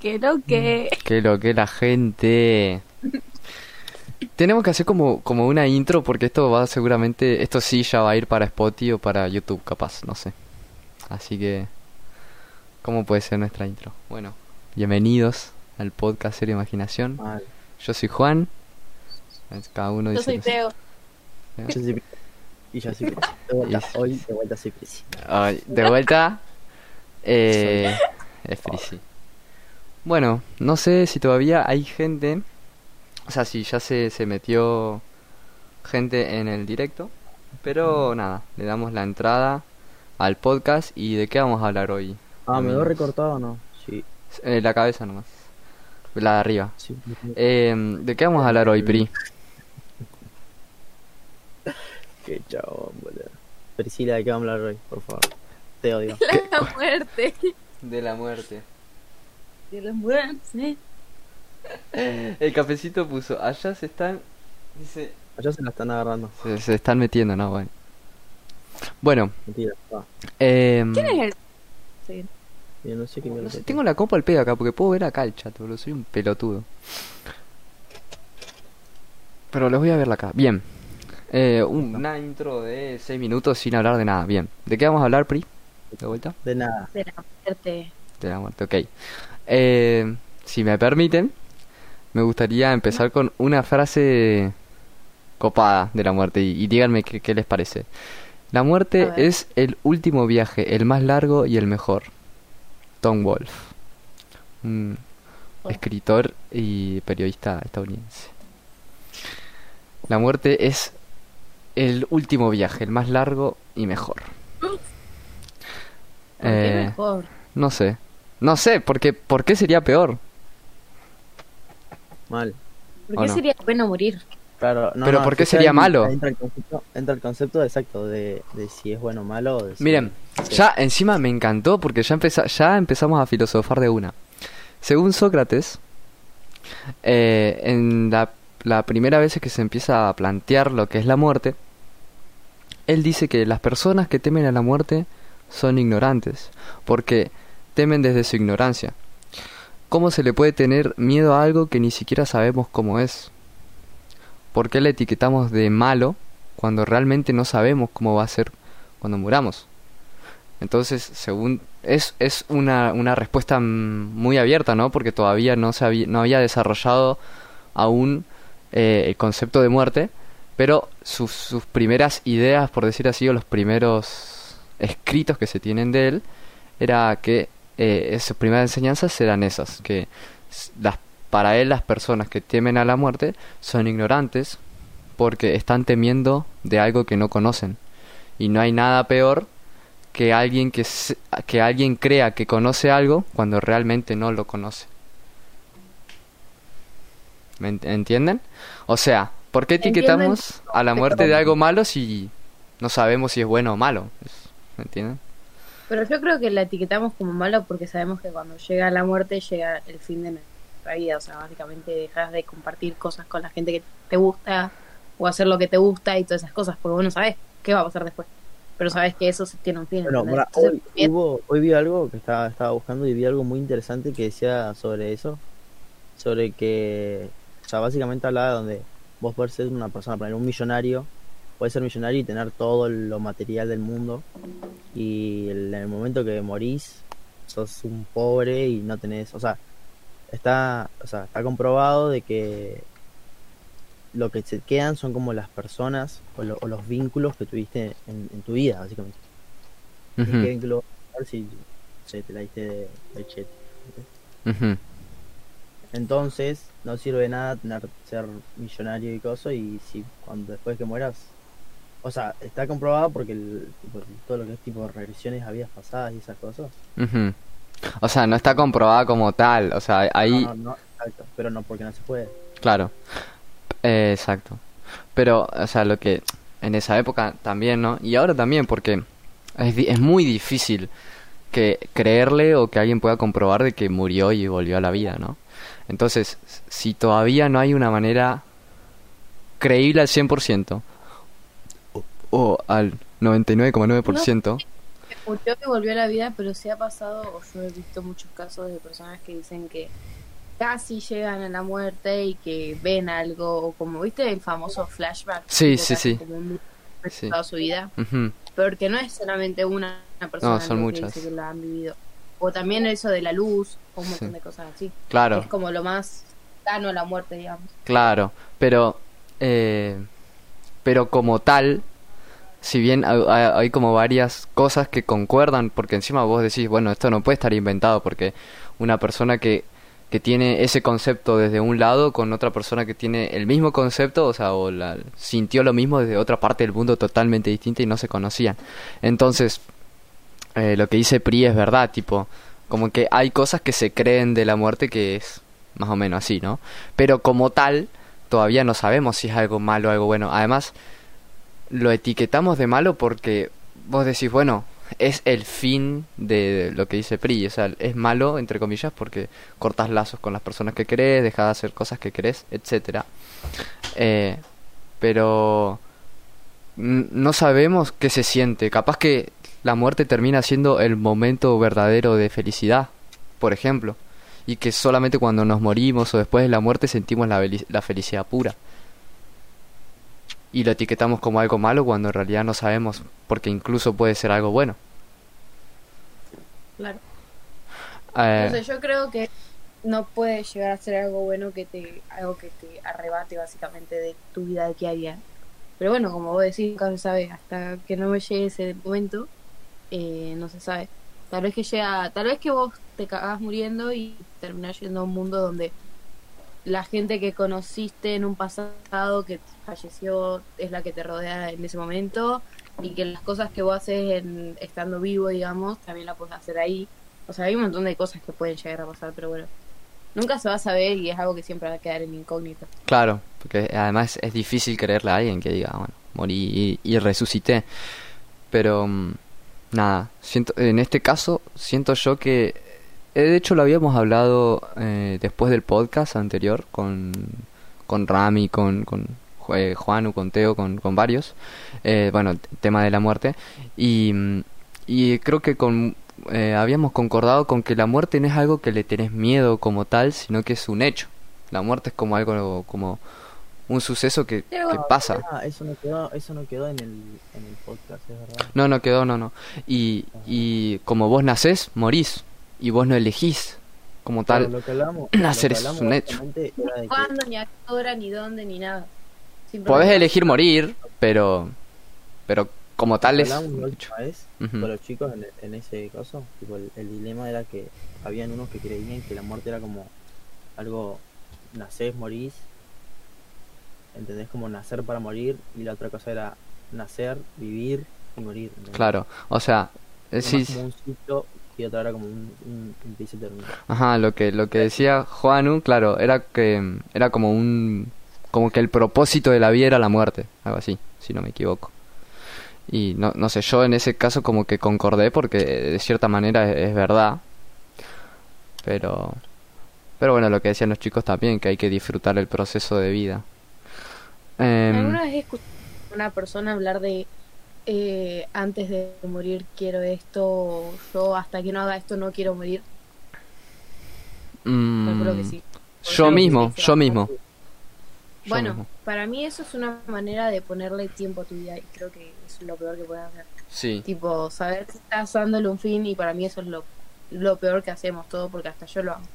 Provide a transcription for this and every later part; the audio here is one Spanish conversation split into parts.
Que lo que. Que lo que la gente. Tenemos que hacer como, como una intro porque esto va seguramente, esto sí ya va a ir para Spotify o para YouTube capaz, no sé. Así que, ¿cómo puede ser nuestra intro? Bueno, bienvenidos al podcast Serio Imaginación. Yo soy Juan. Cada uno Yo dice... soy Teo. Yo soy Y yo soy Prisi. De vuelta, Y- hoy de vuelta soy Prisi. De vuelta. Eh, es Frisi. Bueno, no sé si todavía hay gente. O sea, si ya se, se metió gente en el directo. Pero nada, le damos la entrada al podcast. ¿Y de qué vamos a hablar hoy? Ah, ¿me veo recortado o no? Sí, Eh, la cabeza nomás. La de arriba. sí. Eh, ¿De qué vamos a hablar hoy, Pri? Qué chabón, boludo. Priscila, ¿de qué vamos a hablar hoy? Por favor. Te odio. La muerte. De la muerte. De la muerte. El cafecito puso, allá se están... Dice... Allá se la están agarrando. Se, se están metiendo, ¿no? Bueno. Bueno, Mentira. va. eh, ¿Quién es el.? Sí. Yo no sé qué me no sé, tengo la copa al pedo acá porque puedo ver acá el chat, boludo. Soy un pelotudo. Pero les voy a verla acá. Bien. Eh, un- una intro de 6 minutos sin hablar de nada. Bien. ¿De qué vamos a hablar, Pri? ¿De vuelta? De nada. De la muerte. De la muerte, ok. Eh, si me permiten, me gustaría empezar con una frase copada de la muerte y, y díganme qué, qué les parece. La muerte es el último viaje, el más largo y el mejor. Tom Wolfe, un Oh. escritor y periodista estadounidense. La muerte es el último viaje, el más largo y mejor. ¿Por Eh, qué mejor? no sé. No sé, porque ¿por qué sería peor? Mal. ¿Por ¿o qué no? sería bueno morir? Claro, no, Pero no, ¿por qué sería malo? Entra el, concepto, entra el concepto exacto de, de si es bueno o malo. o de si- Miren, ya encima me encantó porque ya, empeza- ya empezamos a filosofar de una. Según Sócrates, eh, en la, la primera vez que se empieza a plantear lo que es la muerte, él dice que las personas que temen a la muerte son ignorantes, porque temen desde su ignorancia. ¿Cómo se le puede tener miedo a algo que ni siquiera sabemos cómo es? ¿Por qué le etiquetamos de malo cuando realmente no sabemos cómo va a ser cuando muramos? Entonces, según es, es una, una respuesta muy abierta, ¿no? Porque todavía no se había, no había desarrollado aún eh, el concepto de muerte, pero sus, sus primeras ideas, por decir así, o los primeros escritos que se tienen de él, era que eh, sus primeras enseñanzas eran esas, que las, para él las personas que temen a la muerte son ignorantes porque están temiendo de algo que no conocen. Y no hay nada peor que alguien que, se- que alguien crea que conoce algo cuando realmente no lo conoce. ¿Me ent- entienden? O sea, ¿por qué etiquetamos a la muerte de algo malo si no sabemos si es bueno o malo? ¿Me entienden? Pero yo creo que la etiquetamos como malo porque sabemos que cuando llega la muerte llega el fin de nuestra vida. O sea, básicamente dejas de compartir cosas con la gente que te gusta o hacer lo que te gusta y todas esas cosas. Porque vos no sabés qué va a pasar después. Pero sabés que eso tiene un fin. Bueno, hoy, hubo, hoy vi algo que estaba, estaba buscando y vi algo muy interesante que decía sobre eso. Sobre que, o sea, básicamente hablaba donde vos podés ser una persona, poner un millonario, puedes ser millonario y tener todo lo material del mundo. Y en el momento que morís, sos un pobre y no tenés, o sea, está, o sea, está comprobado de que lo que se quedan son como las personas o, lo- o los vínculos que tuviste en, en tu vida, básicamente. ¿Y Ujú, qué vínculo si se te la diste de, de chete? ujú. Entonces, no sirve de nada tener, ser millonario y cosas y si cuando después que mueras, o sea, está comprobado porque el, tipo, todo lo que es tipo regresiones a vidas pasadas y esas cosas. O sea, no está comprobada como tal. O sea, ahí, No, no, no, exacto, pero no porque no se puede. claro. Eh, exacto. Pero, o sea, lo que en esa época también, ¿no? Y ahora también, porque es, di- es muy difícil que creerle o que alguien pueda comprobar de que murió y volvió a la vida, ¿no? Entonces, si todavía no hay una manera creíble al 100% o, al 99,9%, murió y volvió a la vida, pero se ha pasado, o yo he visto muchos casos de personas que dicen que casi llegan a la muerte y que ven algo, o como viste el famoso flashback. Sí, que sí, sí. Como un Sí. toda su vida. Ujú. Porque no es solamente una, persona No, son que muchas. dice que lo han vivido. O también eso de la luz, o un montón Sí. de cosas así. Claro. Es como lo más cercano a la muerte, digamos. Claro, pero eh, pero como tal, si bien hay, como varias cosas que concuerdan, porque encima vos decís, bueno, esto no puede estar inventado, porque una persona que, que tiene ese concepto desde un lado con otra persona que tiene el mismo concepto, o sea, o la, sintió lo mismo desde otra parte del mundo totalmente distinta y no se conocían. Entonces, eh, lo que dice Pri es verdad, tipo, como que hay cosas que se creen de la muerte que es más o menos así, ¿no? Pero como tal, todavía no sabemos si es algo malo o algo bueno. Además, lo etiquetamos de malo porque vos decís, bueno, es el fin de lo que dice Pri, o sea, es malo, entre comillas, porque cortas lazos con las personas que querés, dejas de hacer cosas que querés, etcétera. Eh, pero no sabemos qué se siente. Capaz que la muerte termina siendo el momento verdadero de felicidad, por ejemplo, y que solamente cuando nos morimos o después de la muerte sentimos la felicidad pura. Y lo etiquetamos como algo malo cuando en realidad no sabemos, porque incluso puede ser algo bueno. Claro. Eh, Entonces yo creo que no puede llegar a ser algo bueno que te algo que te arrebate básicamente de tu vida diaria. Pero bueno, como vos decís, nunca se sabe hasta que no me llegue ese momento, eh, no se sabe. Tal vez que llega, tal vez que vos te cagás muriendo y terminás yendo a un mundo donde la gente que conociste en un pasado que falleció es la que te rodea en ese momento y que las cosas que vos haces en, estando vivo, digamos, también la puedes hacer ahí. O sea, hay un montón de cosas que pueden llegar a pasar, pero bueno, nunca se va a saber y es algo que siempre va a quedar en incógnito. Claro, porque además es difícil creerle a alguien que diga, bueno, morí y, y resucité. Pero mm, nada, siento, en este caso siento yo que, de hecho lo habíamos hablado eh, después del podcast anterior con, con Rami, con, con eh, Juanu, con Teo, con, con varios, eh, bueno, tema de la muerte, y, y creo que con... eh, habíamos concordado con que la muerte no es algo que le tenés miedo como tal, sino que es un hecho. La muerte es como algo, como un suceso que, que pasa. Ah, eso no quedó, eso no quedó en el, en el podcast, es verdad. No, no quedó, no, no. Y, y como vos nacés, morís. Y vos no elegís. Como Claro, tal, lo que hablamos, nacer lo que es un hecho. que- ¿Cuándo, ni a qué hora, ni dónde, ni nada? podés elegir morir, pero pero como tal es un hecho. vez Ujú. con los chicos en, en ese caso, tipo, el, el dilema era que habían unos que creían que la muerte era como algo, nacés, morís, ¿entendés? Como nacer para morir, y la otra cosa era nacer, vivir y morir. ¿entendés? Claro, o sea, más como un ciclo otra era como un, un termina. ajá, lo que lo que decía Juanu, claro, era que era como un como que el propósito de la vida era la muerte, algo así, si no me equivoco. Y no, no sé, yo en ese caso como que concordé porque de cierta manera es, es verdad. Pero pero bueno, lo que decían los chicos también, que hay que disfrutar el proceso de vida. Em, ¿Alguna vez escuché a una persona hablar de eh, antes de morir quiero esto, o yo hasta que no haga esto no quiero morir? mm, Calculo que sí. Yo mismo, yo mismo. Bueno, mismo. para mí eso es una manera de ponerle tiempo a tu vida y creo que es lo peor que puedes hacer. Sí. Tipo, saber que estás dándole un fin y para mí eso es lo, lo peor que hacemos todo porque hasta yo lo hago.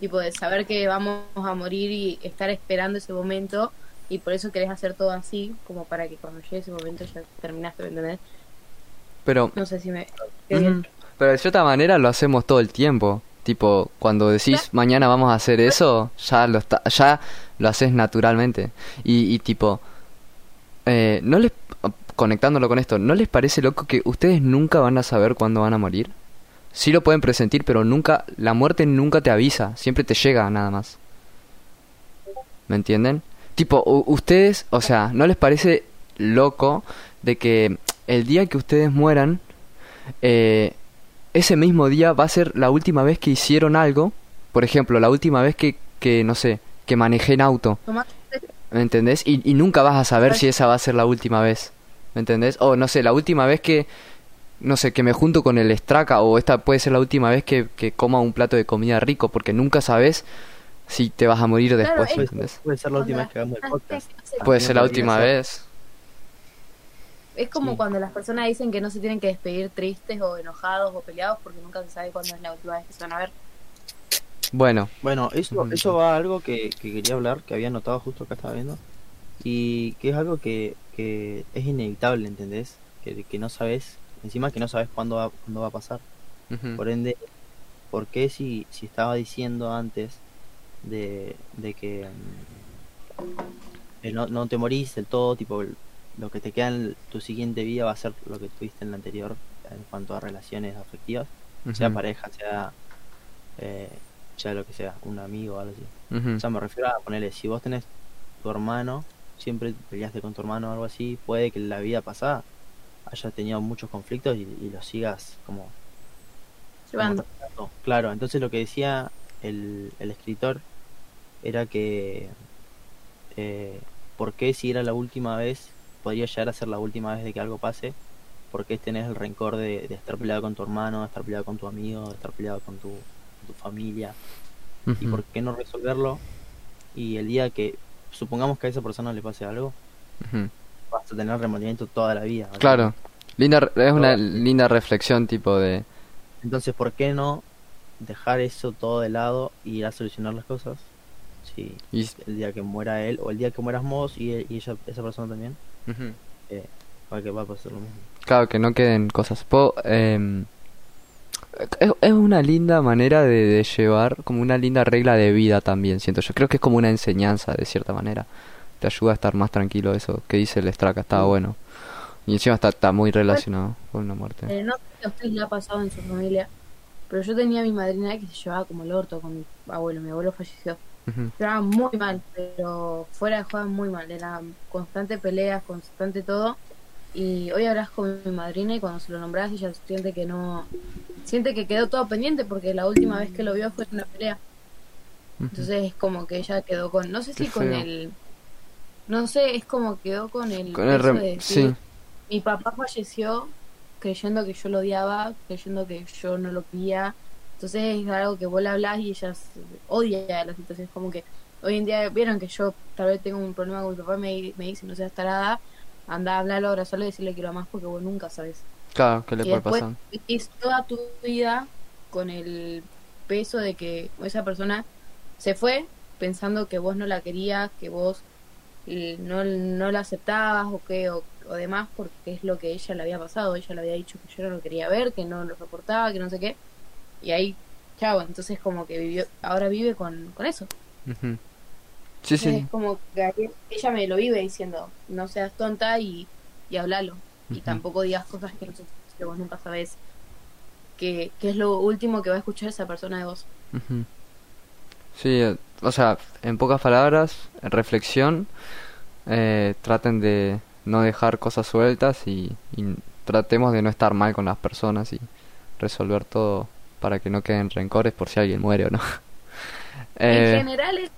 Tipo, de saber que vamos a morir y estar esperando ese momento y por eso querés hacer todo así, como para que cuando llegue ese momento ya terminaste, ¿me entendés? Pero No sé si me... Ujú. Pero de cierta manera lo hacemos todo el tiempo. Tipo, cuando decís mañana vamos a hacer eso, ya lo está, ya lo haces naturalmente. Y, y tipo, eh, no les conectándolo con esto, ¿no les parece loco que ustedes nunca van a saber cuándo van a morir? Sí lo pueden presentir, pero nunca, la muerte nunca te avisa, siempre te llega nada más. ¿Me entienden? Tipo, ustedes, o sea, ¿no les parece loco de que el día que ustedes mueran, eh, ese mismo día va a ser la última vez que hicieron algo? Por ejemplo, la última vez que, que no sé, que manejé en auto. ¿Me entendés? Y, y nunca vas a saber si esa va a ser la última vez. ¿Me entendés? O no sé, la última vez que, no sé, que me junto con el estraca o esta puede ser la última vez que, que coma un plato de comida rico, porque nunca sabes si te vas a morir Claro, después, es- Puede, ¿entendés? puede ser la última vez que hagamos el podcast. Puede ser la última vez. Es como Sí. cuando las personas dicen que no se tienen que despedir tristes o enojados o peleados porque nunca se sabe cuándo es la última vez que se van a ver. Bueno, Bueno, eso, eso va a algo que, que quería hablar, que había notado justo acá estaba viendo, y que es algo que, que es inevitable, ¿entendés? Que, que no sabes, encima que no sabes cuándo va, cuándo va a pasar. ujú, Por ende, ¿por qué si, si estaba diciendo antes de, de que mm, eh, no, no te morís del todo, tipo, lo que te queda en tu siguiente vida va a ser lo que tuviste en la anterior en cuanto a relaciones afectivas, sea pareja, sea, eh, sea lo que sea, un amigo o algo así. ujú. O sea, me refiero a ponerle, si vos tenés tu hermano, siempre peleaste con tu hermano o algo así, puede que en la vida pasada hayas tenido muchos conflictos y, y los sigas como Llevando. como. Claro, entonces lo que decía el, el escritor era que eh, ¿por qué si era la última vez podría llegar a ser la última vez de que algo pase? ¿Por qué tenés el rencor de, de estar peleado con tu hermano, de estar peleado con tu amigo, de estar peleado con tu, con tu familia? ¿Y por qué no resolverlo? Y el día que supongamos que a esa persona le pase algo, Ujú. vas a tener remordimiento toda la vida. Claro, linda, es una linda reflexión tipo de... Entonces, ¿por qué no dejar eso todo de lado y ir a solucionar las cosas? Si y- el día que muera él o el día que mueras vos y, y ella, esa persona también, para que va a pasar lo mismo. Claro, que no queden cosas. Po- em, es, es una linda manera de, de llevar, como una linda regla de vida también, siento yo. Creo que es como una enseñanza, de cierta manera. Te ayuda a estar más tranquilo eso que dice el Straka, está bueno. Y encima está, está muy relacionado con la muerte. Eh, no sé si a ustedes le ha pasado en su familia, pero yo tenía a mi madrina que se llevaba como el orto con mi abuelo. Mi abuelo falleció. Llevaba muy mal, pero fuera de juego muy mal. Era constante peleas, constante todo. Y hoy hablas con mi madrina y cuando se lo nombras ella siente que no... Siente que quedó todo pendiente porque la última vez que lo vio fue en una pelea. Entonces es como que ella quedó con... No sé si con el... No sé, es como quedó con el... Con el de decir, sí. mi papá falleció creyendo que yo lo odiaba, creyendo que yo no lo quería. Entonces es algo que vos le hablas y ella odia la situación. Es como que hoy en día vieron que yo tal vez tengo un problema con mi papá y me, me dice no seas tarada, anda a hablarlo, abrazarlo y decirle que lo amas porque vos nunca sabes. Claro, ¿qué le puede pasar? vivís toda tu vida con el peso de que esa persona se fue pensando que vos no la querías, que vos eh, no, no la aceptabas o que o, o demás porque es lo que ella le había pasado. Ella le había dicho que yo no lo quería ver, que no lo soportaba, que no sé qué. Y ahí, chao, entonces como que vivió, ahora vive con, con eso. Sí, sí. Es como que ella me lo vive diciendo, no seas tonta y, y hablalo. Y tampoco digas cosas que, que vos nunca sabes que, que es lo último que va a escuchar esa persona de vos. Ujú. Sí, eh, o sea, en pocas palabras, en reflexión, eh, traten de no dejar cosas sueltas y, y tratemos de no estar mal con las personas y resolver todo para que no queden rencores por si alguien muere o no. En Eh, general, es,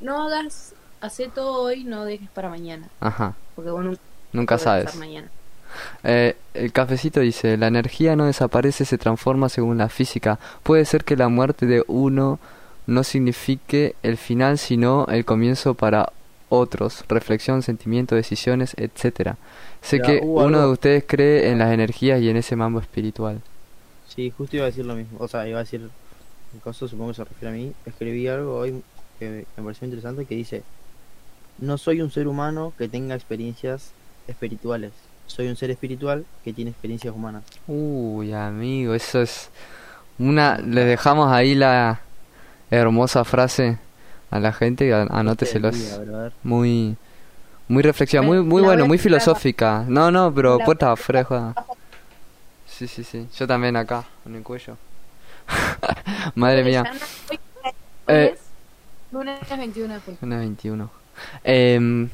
no hagas, hace todo hoy, no dejes para mañana. ajá, Porque vos nunca, sabes. mañana. Eh, el cafecito dice, la energía no desaparece, se transforma según la física. Puede ser que la muerte de uno no signifique el final, sino el comienzo para otros. Reflexión, sentimiento, decisiones, etcétera. Sé Ya, que hubo uno algo- de ustedes cree en las energías y en ese mambo espiritual. Sí, justo iba a decir lo mismo. O sea, iba a decir, en caso supongo que se refiere a mí, escribí algo hoy que me- pareció interesante que dice, no soy un ser humano que tenga experiencias espirituales. Soy un ser espiritual que tiene experiencias humanas. Uy, amigo, eso es una... Le dejamos ahí la hermosa frase a la gente, anóteselos. Este. Muy, muy reflexiva, muy, muy bueno, muy filosófica. No, no, pero puerta voy a afuera, joda. Sí, sí, sí. Yo también acá, en el cuello. Madre mía. Eh. es lunes 21 de junio. Una 21. Em,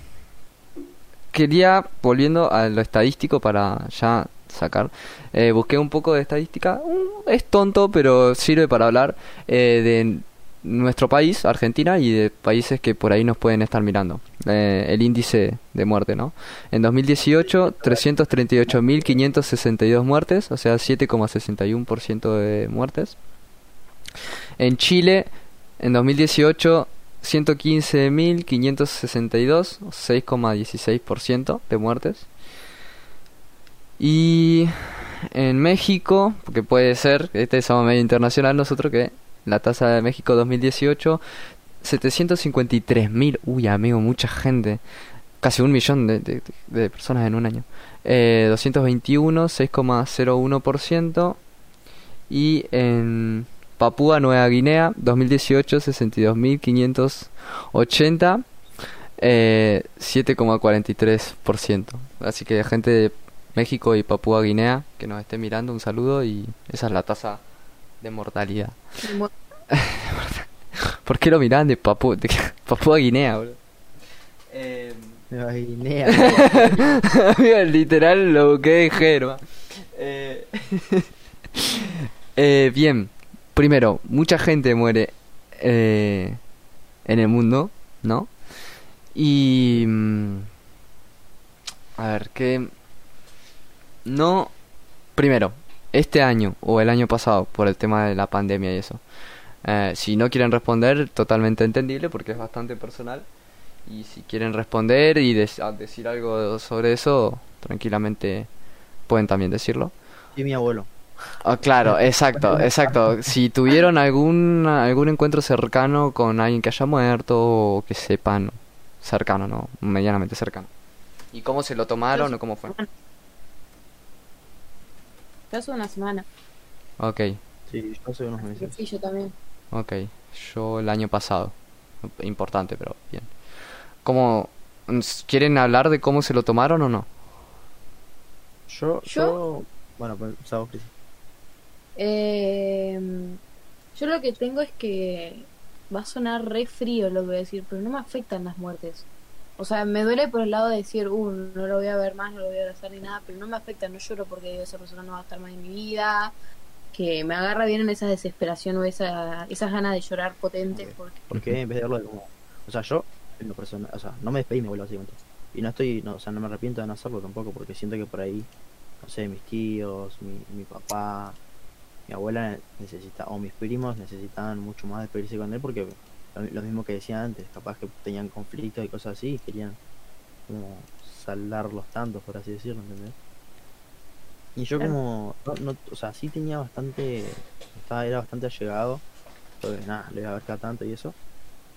quería, volviendo a lo estadístico para ya sacar, eh, busqué un poco de estadística. Es tonto, pero sirve para hablar eh, de nuestro país, Argentina, y de países que por ahí nos pueden estar mirando. Eh, el índice de muerte, ¿no? En 2018, 338.562 muertes, o sea, 7,61% de muertes. En Chile, en 2018, 115.562, 6,16% de muertes. Y en México, porque puede ser, este es medio internacional nosotros que la tasa de México 2018 753.000, uy amigo, mucha gente, casi un millón de, de, personas en un año. Eh, 221, 6,01%. Y en Papúa Nueva Guinea 2018 62.580, eh, 7,43%. Así que gente de México y Papúa Guinea que nos esté mirando, un saludo y esa es la tasa de mortalidad. ¿Por qué lo miran de, Papúa, de Papúa Guinea, boludo? Eh... Guinea. literal lo busqué de Germa. Eh... eh, bien, primero, mucha gente muere eh, en el mundo, ¿no? Y... Mm, a ver, ¿qué, no, primero, este año o el año pasado, por el tema de la pandemia y eso. Eh, si no quieren responder, totalmente entendible porque es bastante personal. Y si quieren responder y decir algo sobre eso, tranquilamente pueden también decirlo. Y mi abuelo. Ah, claro, exacto, exacto. Si tuvieron algún, algún encuentro cercano con alguien que haya muerto o que sepan, cercano, ¿no? Medianamente cercano. ¿Y cómo se lo tomaron o cómo fue? Hace una semana. Ok. Sí, yo hace unos meses. Sí, yo también. Ok, yo el año pasado. Importante, pero bien. ¿Cómo... ¿Quieren hablar de cómo se lo tomaron o no? Yo... Yo... Bueno, pues, Eh, yo lo que tengo es que va a sonar re frío lo que voy a decir, pero no me afectan las muertes. O sea, me duele por el lado de decir, uh, no lo voy a ver más, no lo voy a abrazar ni nada, pero no me afecta, no lloro porque esa persona no va a estar más en mi vida, que me agarra bien en esa desesperación o esa, esas ganas de llorar potentes. Porque... porque en vez de verlo de como, o sea, yo, en lo personal, o sea, no me despedí mi abuelo básicamente. Y no estoy, no, o sea, no me arrepiento de no hacerlo tampoco, porque siento que por ahí, no sé, mis tíos, mi, mi papá, mi abuela necesita, o mis primos necesitaban mucho más despedirse con él porque lo, mismo que decía antes, capaz que tenían conflictos y cosas así, querían como saldar los tantos, por así decirlo, ¿entendés? Y yo como, no, o sea, sí tenía bastante, estaba, era bastante allegado, porque nada, le iba a ver cada tanto y eso,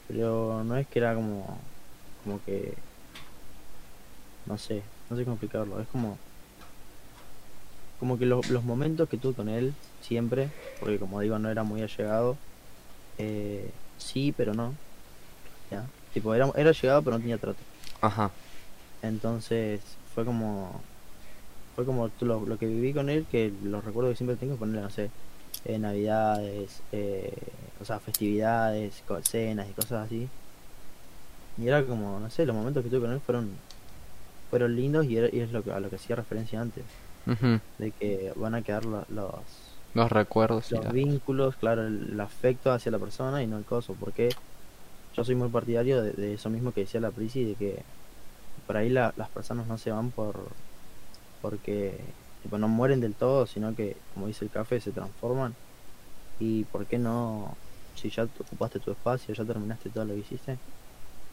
pero no es que era como, como que, no sé, no sé cómo explicarlo, es como, como que los momentos que tuve con él, siempre, porque como digo, no era muy allegado, eh, sí, pero no. ¿ya? Tipo, era, era llegado, pero no tenía trato. Ajá. Entonces, fue como. Fue como lo, lo que viví con él, que los recuerdos que siempre tengo, ponerle, no sé, eh, navidades, eh, o sea, festividades, cenas y cosas así. Y era como, no sé, los momentos que tuve con él fueron fueron lindos y, y es lo que, a lo que hacía referencia antes. De que van a quedar los, los recuerdos. Los vínculos, claro, el, afecto hacia la persona y no el coso. Porque yo soy muy partidario de, eso mismo que decía la Prisi, de que por ahí las personas no se van por porque tipo, no mueren del todo, sino que, como dice el café, se transforman. Y por qué no, si ya ocupaste tu espacio, ya terminaste todo lo que hiciste,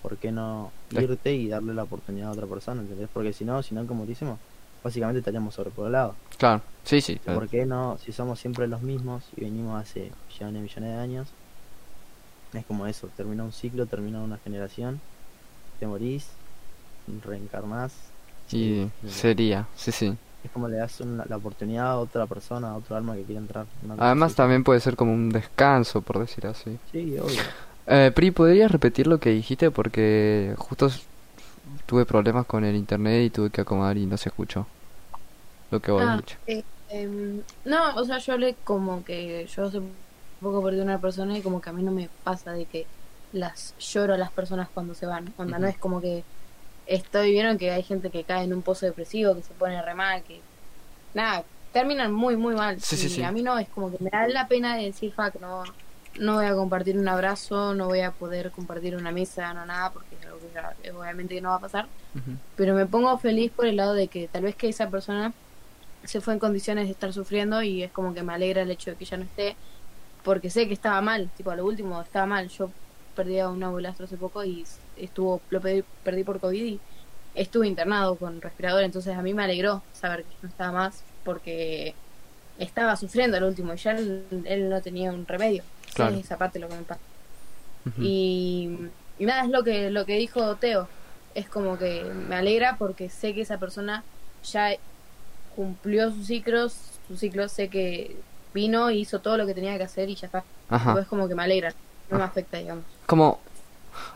¿por qué no irte y darle la oportunidad a otra persona? ¿Entendés? Porque si no, si no, como decimos, básicamente estaríamos sobrepoblados. Claro, sí, sí. ¿Por qué no? Si somos siempre los mismos y venimos hace millones y millones de años, es como eso, termina un ciclo, termina una generación, te morís, reencarnás. Y sería, sí, sí. Es como le das la oportunidad a otra persona, a otro alma que quiera entrar. Además también puede ser como un descanso, por decir así. Sí, obvio. Eh, Pri, ¿podrías repetir lo que dijiste? Porque justo tuve problemas con el internet y tuve que acomodar y no se escuchó lo que vos ah, dicho. Eh, em, no, o sea, yo hablé como que yo hace poco perdí una persona y como que a mí no me pasa de que las lloro a las personas cuando se van. Onda, no es como que estoy, vieron que hay gente que cae en un pozo depresivo, que se pone re mal, que nada, terminan muy, muy mal. Sí, sí, y a mí no, es como que me da la pena de decir, fuck, no, no voy a compartir un abrazo, no voy a poder compartir una mesa, no nada, porque es algo que ya, eh, obviamente que no va a pasar. Pero me pongo feliz por el lado de que tal vez que esa persona se fue en condiciones de estar sufriendo y es como que me alegra el hecho de que ya no esté, porque sé que estaba mal, tipo a lo último estaba mal. Yo perdí a un abuelastro hace poco y estuvo, lo perdí, perdí por COVID y estuve internado con respirador, entonces a mí me alegró saber que no estaba más porque estaba sufriendo al último y ya él, él no tenía un remedio. Sí, Claro. esa parte lo que me pasa. Y, y nada, es lo que, lo que dijo Teo. Es como que me alegra porque sé que esa persona ya cumplió sus ciclos, sus ciclos, sé que vino, hizo todo lo que tenía que hacer y ya está. Ajá. Pues como que me alegra, no me afecta, digamos. Como...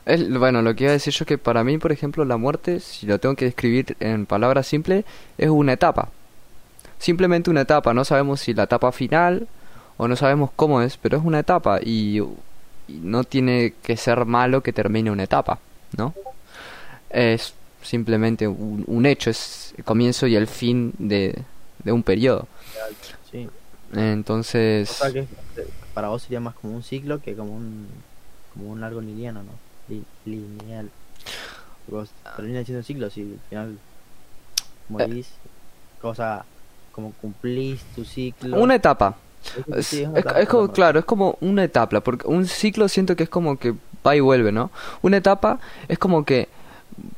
es- bueno, lo que iba a decir yo es que para mí, por ejemplo, la muerte, si lo tengo que describir en palabras simples, es una etapa. Simplemente una etapa. No sabemos si la etapa final o no sabemos cómo es, pero es una etapa y, y no tiene que ser malo que termine una etapa, ¿no? Es simplemente un, un hecho, es el comienzo y el fin de, de un periodo. Sí. Entonces... O sea que para vos sería más como un ciclo que como un como un largo lineal, ¿no? Li- lineal. Vos terminas siendo ciclos y al final morís. Cosa como cumplís tu ciclo. Una etapa. Es- Es, es como, claro, es como una etapa, porque un ciclo siento que es como que va y vuelve, ¿no? Una etapa es como que,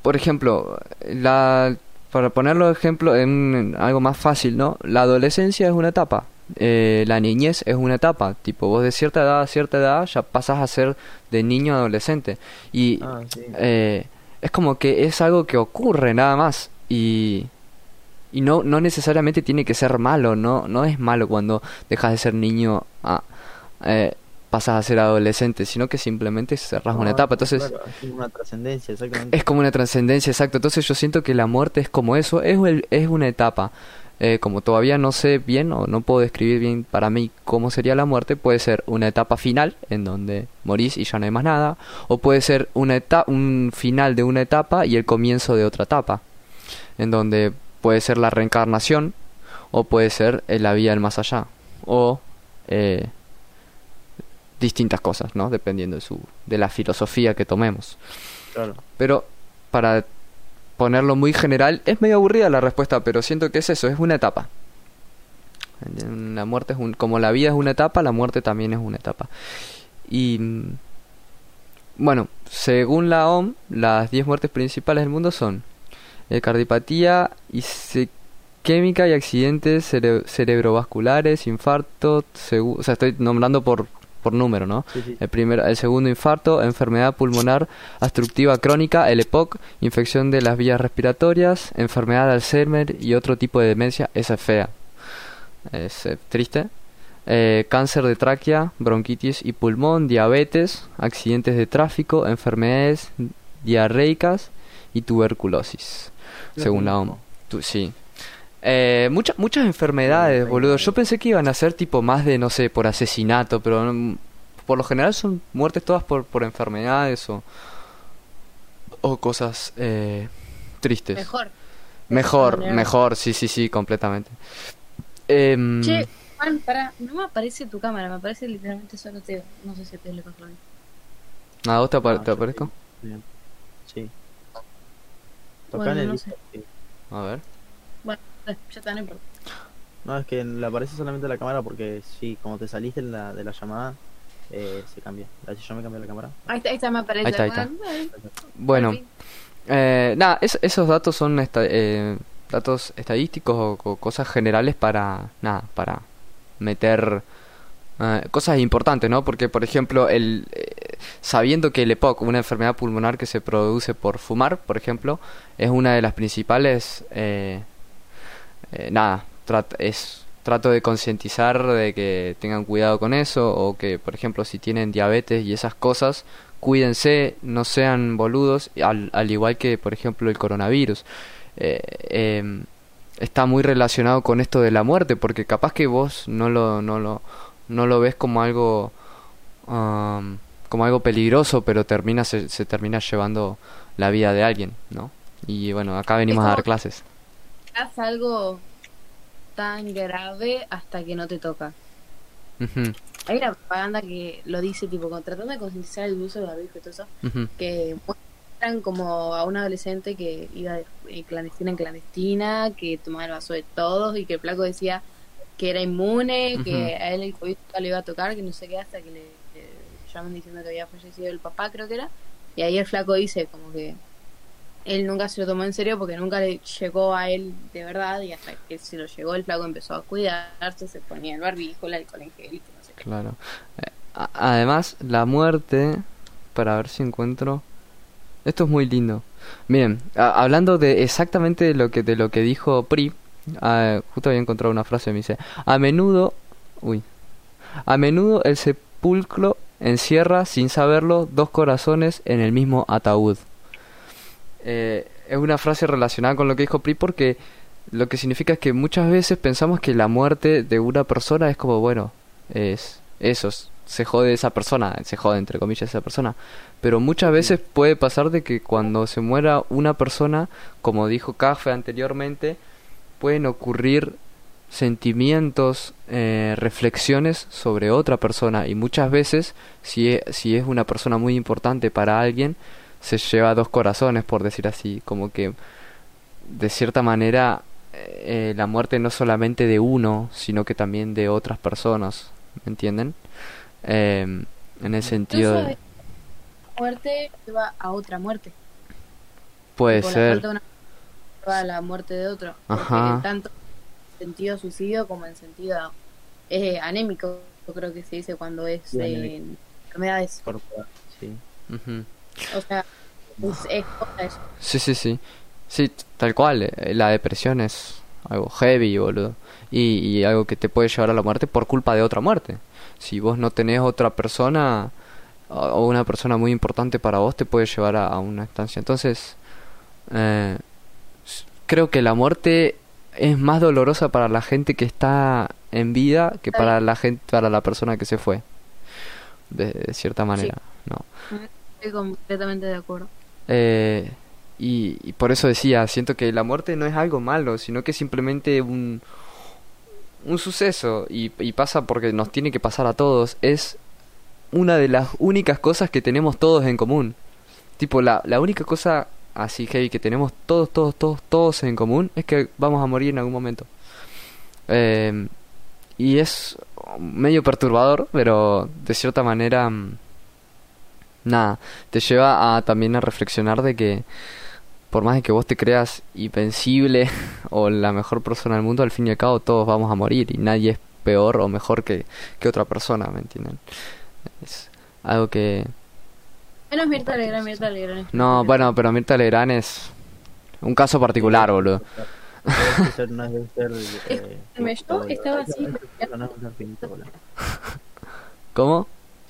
por ejemplo, la, para ponerlo de ejemplo en, en algo más fácil, ¿no? La adolescencia es una etapa, eh, la niñez es una etapa, tipo, vos de cierta edad a cierta edad ya pasas a ser de niño a adolescente, y Ah, sí. eh, es como que es algo que ocurre nada más y y no no necesariamente tiene que ser malo no no es malo cuando dejas de ser niño a eh, pasas a ser adolescente sino que simplemente cerras una No, etapa. Entonces claro, es como una trascendencia, exactamente. es como una trascendencia exacto. Entonces yo siento que la muerte es como eso es el- es una etapa. Eh, como todavía no sé bien o no puedo describir bien para mí cómo sería la muerte puede ser una etapa final en donde morís y ya no hay más nada o puede ser una eta- un final de una etapa y el comienzo de otra etapa en donde puede ser la reencarnación o puede ser eh, la vida del más allá o eh, distintas cosas no dependiendo de su de la filosofía que tomemos Claro. pero para ponerlo muy general, es medio aburrida la respuesta, pero siento que es eso, es una etapa. La muerte es un, como la vida es una etapa, la muerte también es una etapa. Y mm, bueno, según la OM, las 10 muertes principales del mundo son eh, cardiopatía, isquémica y accidentes cere- cerebrovasculares, infarto, o sea, estoy nombrando por, por número, ¿no? Sí, sí. El, primer, el segundo infarto, enfermedad pulmonar obstructiva crónica, el EPOC, infección de las vías respiratorias, enfermedad de Alzheimer y otro tipo de demencia, esa es fea. Es eh, triste. Eh, cáncer de tráquea, bronquitis y pulmón, diabetes, accidentes de tráfico, enfermedades diarreicas y tuberculosis, según la OMS. Tu- sí. Eh, muchas muchas enfermedades, boludo. Yo pensé que iban a ser tipo más de, no sé, por asesinato, pero mm, por lo general son muertes todas por, por enfermedades o, o cosas eh, tristes. Mejor. Mejor, mejor, sí, sí, sí, completamente. Em, Che, Juan, pará, no me aparece tu cámara, me aparece literalmente solo Teo. No sé si pasó lo. ¿A vos te, No, te aparezco? Bien. Sí. Tocá Bueno, en el no sé. sí. A ver. Bueno, eh, ya está, no importa. No, es que le aparece solamente la cámara porque sí, como te saliste de la, de la llamada, eh, se cambia. A ver si yo me cambio la cámara. Ahí está, ahí está, me aparece. Ahí está, ahí está. Bueno, eh, nada, es- esos datos son esta- eh, datos estadísticos o, o cosas generales para, nada, para meter eh, cosas importantes, ¿no? Porque, por ejemplo, el, sabiendo que el EPOC, una enfermedad pulmonar que se produce por fumar, por ejemplo, es una de las principales, eh, eh, nada, es trato de concientizar de que tengan cuidado con eso o que, por ejemplo, si tienen diabetes y esas cosas, cuídense, no sean boludos, al, al igual que, por ejemplo, el coronavirus. Eh, em, está muy relacionado con esto de la muerte, porque capaz que vos no lo, no lo, no lo ves como algo, como algo peligroso, pero termina, se, se termina llevando la vida de alguien, ¿no? Y bueno, acá venimos a dar clases. Haz algo tan grave hasta que no te toca. Ujú, Hay una propaganda que lo dice, tipo, con- tratando de concientizar el uso de barbijo y todo eso, que muestran como a un adolescente que iba de eh, clandestina en clandestina, que tomaba el vaso de todos y que el flaco decía que era inmune, que a él el COVID le iba a tocar, que no sé qué, hasta que le llaman diciendo que había fallecido el papá, creo que era. Y ahí el flaco dice como que él nunca se lo tomó en serio porque nunca le llegó a él de verdad y hasta que se lo llegó el flaco empezó a cuidarse, se ponía el barbijo, el alcohol en no sé qué. Claro. Eh, además, la muerte, para ver si encuentro. Esto es muy lindo. Bien, hablando de exactamente de lo que de lo que dijo Pri, ah, justo había encontrado una frase me dice, a menudo, uy, a menudo el sepulcro encierra sin saberlo dos corazones en el mismo ataúd. Eh, es una frase relacionada con lo que dijo Pri porque lo que significa es que muchas veces pensamos que la muerte de una persona es como, bueno, es eso, se jode esa persona, se jode entre comillas esa persona. Pero muchas veces puede pasar de que cuando se muera una persona, como dijo Cafe anteriormente, pueden ocurrir sentimientos, eh, reflexiones sobre otra persona y muchas veces si e- si es una persona muy importante para alguien se lleva dos corazones por decir así como que de cierta manera eh, la muerte no solamente de uno sino que también de otras personas ¿me entienden? Eh, en el sentido de, muerte lleva a otra muerte. puede Tipo, la ser muerte de una lleva a la muerte de otro. Ajá. tanto sentido suicidio como en sentido eh, anémico, yo creo que se dice cuando es eh, enfermedades. Sí. Ujú. O sea, es, es cosa eso. Sí, sí, sí. Sí, tal cual. eh, La depresión es algo heavy, boludo. Y, y algo que te puede llevar a la muerte por culpa de otra muerte. Si vos no tenés otra persona o una persona muy importante para vos, te puede llevar a, a una estancia. Entonces, eh, creo que la muerte es más dolorosa para la gente que está en vida que para la gente, para la persona que se fue. De, de cierta manera, ¿no? Estoy completamente de acuerdo. Eh, y, y por eso decía, siento que la muerte no es algo malo, sino que es simplemente un, un suceso y, y pasa porque nos tiene que pasar a todos. Es una de las únicas cosas que tenemos todos en común. Tipo, la, la única cosa así heavy que tenemos todos, todos, todos, todos en común es que vamos a morir en algún momento. Eh, y es medio perturbador, pero de cierta manera... mm, nada, te lleva a también a reflexionar de que por más de que vos te creas invencible o la mejor persona del mundo, al fin y al cabo todos vamos a morir y nadie es peor o mejor que, que otra persona, ¿me entienden? Es algo que... Menos Mirta Legrand, Mirta Legrand. No, bueno, pero Mirta Legrand es un caso particular, boludo. Debe ser- no debe ser, eh, me- yo estaba así. ¿Cómo?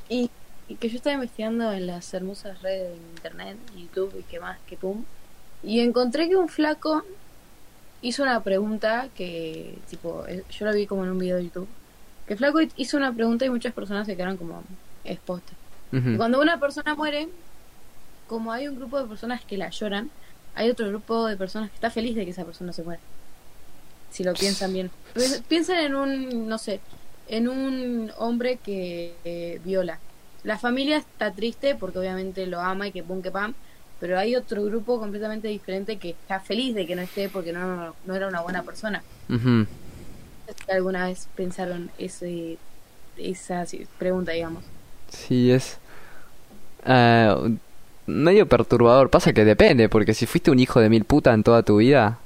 Y, y que yo estaba investigando en las hermosas redes de internet, YouTube y que más que pum. Y encontré que un flaco hizo una pregunta que, tipo, eh, yo la vi como en un video de YouTube. Que el flaco hizo una pregunta y muchas personas se quedaron como expuestas. Cuando una persona muere, como hay un grupo de personas que la lloran, hay otro grupo de personas que está feliz de que esa persona se muera. Si lo piensan bien. Pi- Piensen en un, no sé, en un hombre que eh, viola. La familia está triste porque obviamente lo ama y que pum que pam, pero hay otro grupo completamente diferente que está feliz de que no esté porque no, no era una buena persona. Sé si ¿Alguna vez pensaron ese, esa pregunta, digamos? Sí, es eh, medio perturbador. Pasa que depende, porque si fuiste un hijo de mil puta en toda tu vida,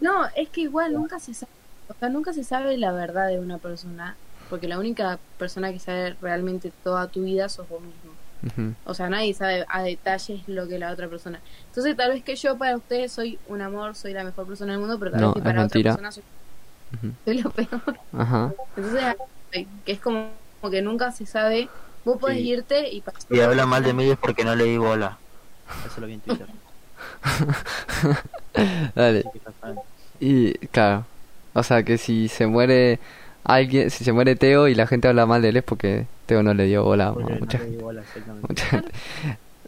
No, es que igual nunca se sabe, o sea, nunca se sabe la verdad de una persona, porque la única persona que sabe realmente toda tu vida sos vos mismo. O sea, nadie sabe a detalles lo que la otra persona. Entonces, tal vez que yo para ustedes soy un amor, soy la mejor persona del mundo, pero tal No, vez que para mentira. otra persona soy, soy lo peor. Ajá. Entonces, que es como, como que nunca se sabe. Vos podés Sí. irte y pasar. Si habla mal de mí es porque no le di bola. Eso lo vi en Twitter. Dale. Y claro, o sea que si se muere alguien, si se muere Teo y la gente habla mal de él es porque Teo no le dio bola Porque no mucha, le di bola, exactamente. mucha gente.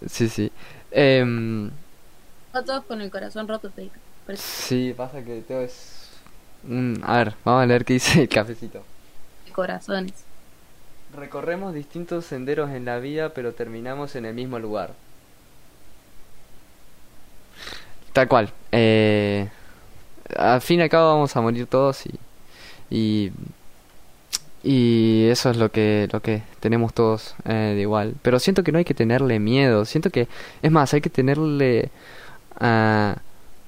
Sí, sí. Em, A todos con el corazón roto, te digo. Pero sí, pasa que Teo es un... A ver, vamos a leer qué dice el cafecito. corazones. Recorremos distintos senderos en la vida, pero terminamos en el mismo lugar. Tal cual. Eh, al fin y al cabo vamos a morir todos y, y y eso es lo que lo que tenemos todos eh, de igual. Pero siento que no hay que tenerle miedo. Siento que es más hay que tenerle ah,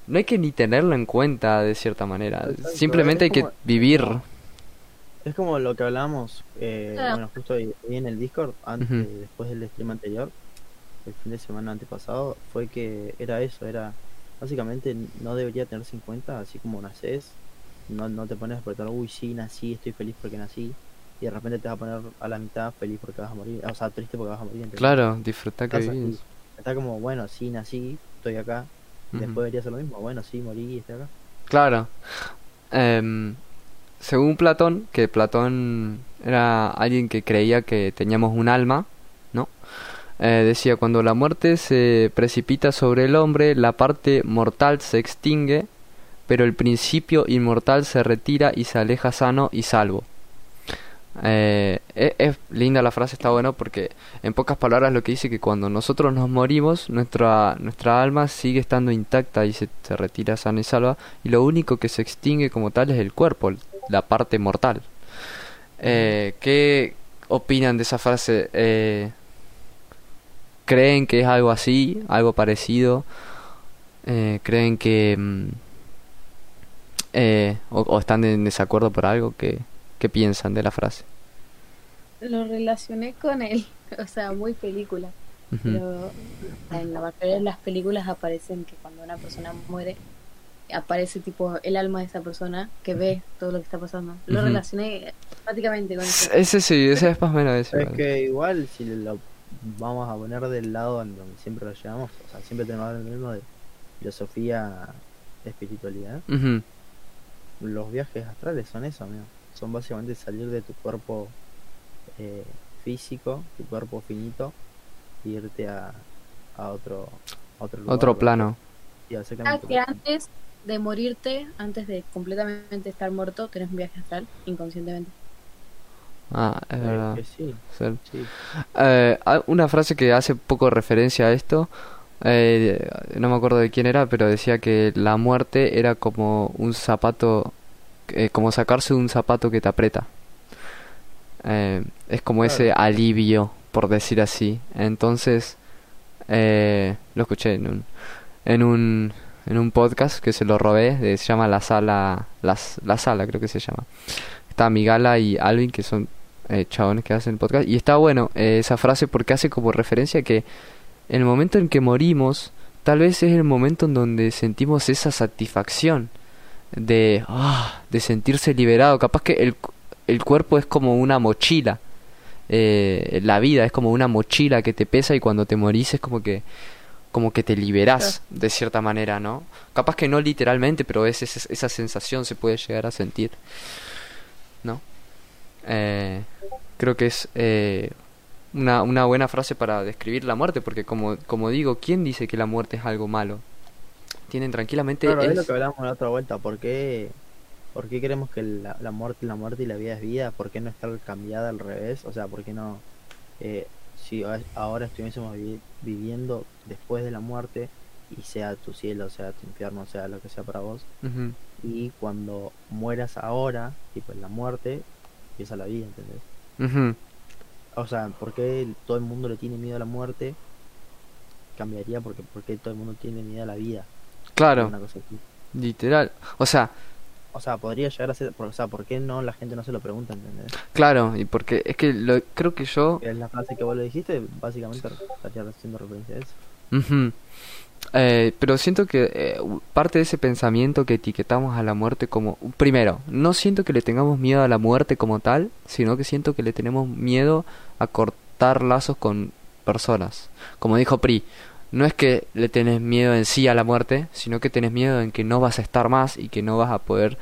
no hay que ni tenerlo en cuenta de cierta manera. Exacto, Simplemente hay que como- vivir. Es como lo que hablamos, eh, Ah. bueno, justo ahí, ahí en el Discord, antes, después del stream anterior, el fin de semana antepasado, fue que era eso, era básicamente no debería tenerse en cuenta, así como naces, no, no te pones a preguntar, uy, sí, nací, estoy feliz porque nací, y de repente te vas a poner a la mitad feliz porque vas a morir, o sea, triste porque vas a morir. Claro, disfrutar que vivís. Está como, bueno, sí, nací, estoy acá, después debería ser lo mismo, bueno, sí, morí y estoy acá. Claro. Em, según Platón, que Platón era alguien que creía que teníamos un alma, ¿no? Eh, decía, cuando la muerte se precipita sobre el hombre, la parte mortal se extingue, pero el principio inmortal se retira y se aleja sano y salvo. Eh, es, es linda la frase, está bueno porque en pocas palabras lo que dice que cuando nosotros nos morimos, nuestra, nuestra alma sigue estando intacta y se, se retira sana y salva, y lo único que se extingue como tal es el cuerpo, la parte mortal. Eh, ¿Qué opinan de esa frase? Eh, ¿Creen que es algo así, algo parecido? Eh, ¿Creen que... mm, eh, o, o están en desacuerdo por algo? ¿Qué, qué piensan de la frase? Lo relacioné con él, o sea, muy película. Pero en la mayoría de las películas aparecen que cuando una persona muere, aparece tipo el alma de esa persona que ve todo lo que está pasando. Lo Ujú. relacioné prácticamente con eso. Ese sí, ese es más o menos eso. Es que igual si lo vamos a poner del lado en donde siempre lo llevamos, o sea, siempre tenemos el mismo de filosofía, espiritualidad. Ujú. Los viajes astrales son eso, amigo. Son básicamente salir de tu cuerpo eh, físico, tu cuerpo finito, e irte a, a otro a otro lugar. Otro plano. Sí, Ah, que antes de morirte, antes de completamente estar muerto, tenés un viaje astral inconscientemente. Ah, es Eh, verdad. sí, Sí. Eh, ah, una frase que hace poco referencia a esto, eh, no me acuerdo de quién era, pero decía que la muerte era como un zapato, eh, como sacarse un zapato que te aprieta. Eh, es como ese alivio, por decir así. Entonces, eh, lo escuché en un, en un, en un podcast que se lo robé, se llama La Sala, las, La Sala creo que se llama. Está Migala y Alvin, que son eh, chabones que hacen podcast. Y está bueno eh, esa frase porque hace como referencia que el momento en que morimos, tal vez es el momento en donde sentimos esa satisfacción de, ah, de sentirse liberado. Capaz que el, el cuerpo es como una mochila. Eh, la vida es como una mochila que te pesa y cuando te morís es como que como que te liberás de cierta manera, ¿no? Capaz que no literalmente, pero es, es- esa sensación se puede llegar a sentir, ¿no? Eh, creo que es eh, una, una buena frase para describir la muerte, porque como, como digo, ¿quién dice que la muerte es algo malo? Tienen tranquilamente... Claro, es es- lo que hablamos la otra vuelta. ¿Por qué, por qué creemos que la, la muerte, la muerte y la vida es vida? ¿Por qué no estar cambiada al revés? O sea, ¿por qué no? eh, si ahora estuviésemos vi- viviendo después de la muerte y sea tu cielo, sea tu infierno, sea lo que sea para vos, y cuando mueras ahora, tipo en la muerte, empieza la vida, ¿entendés? ujú. O sea, ¿por qué todo el mundo le tiene miedo a la muerte? Cambiaría porque, porque todo el mundo tiene miedo a la vida. Claro, Una cosa así. literal. O sea, O sea, podría llegar a ser, o sea, ¿por qué no la gente no se lo pregunta, ¿entendés? claro, y porque es que lo, creo que yo... Es la frase que vos le dijiste, básicamente estaría haciendo referencia a eso. Eh, pero siento que eh, parte de ese pensamiento que etiquetamos a la muerte como... Primero, no siento que le tengamos miedo a la muerte como tal, sino que siento que le tenemos miedo a cortar lazos con personas. Como dijo Pri, no es que le tenés miedo en sí a la muerte, sino que tenés miedo en que no vas a estar más y que no vas a poder